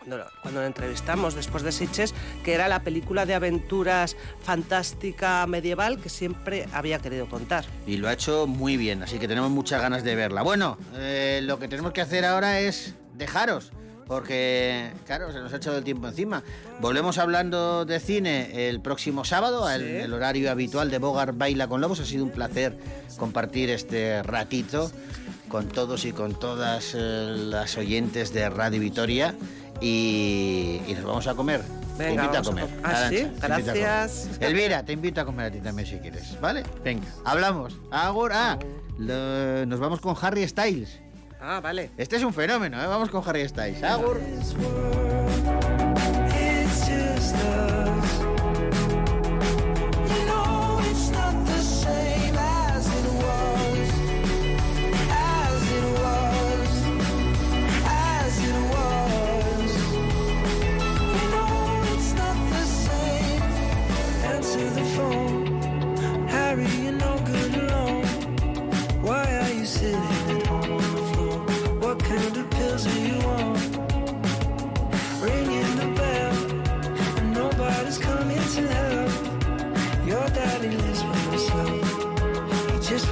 cuando, cuando lo entrevistamos después de Sitges, que era la película de aventuras fantástica medieval que siempre había querido contar. Y lo ha hecho muy bien, así que tenemos muchas ganas de verla. Bueno, eh, lo que tenemos que hacer ahora es dejaros, porque, claro, se nos ha echado el tiempo encima. Volvemos hablando de cine el próximo sábado, al el horario habitual de Bogar Baila con Lobos. Ha sido un placer compartir este ratito con todos y con todas eh, las oyentes de Radio Vitoria. Y, y nos vamos a comer. te invito a comer. co- ¿Ah, Arantxa, sí? te invito a. Gracias. Elvira, te invito a comer a ti también si quieres, ¿vale? Venga, hablamos. Ahora, lo- nos vamos con Harry Styles. Ah, vale. Este es un fenómeno, ¿eh? Vamos con Harry Styles. Agur.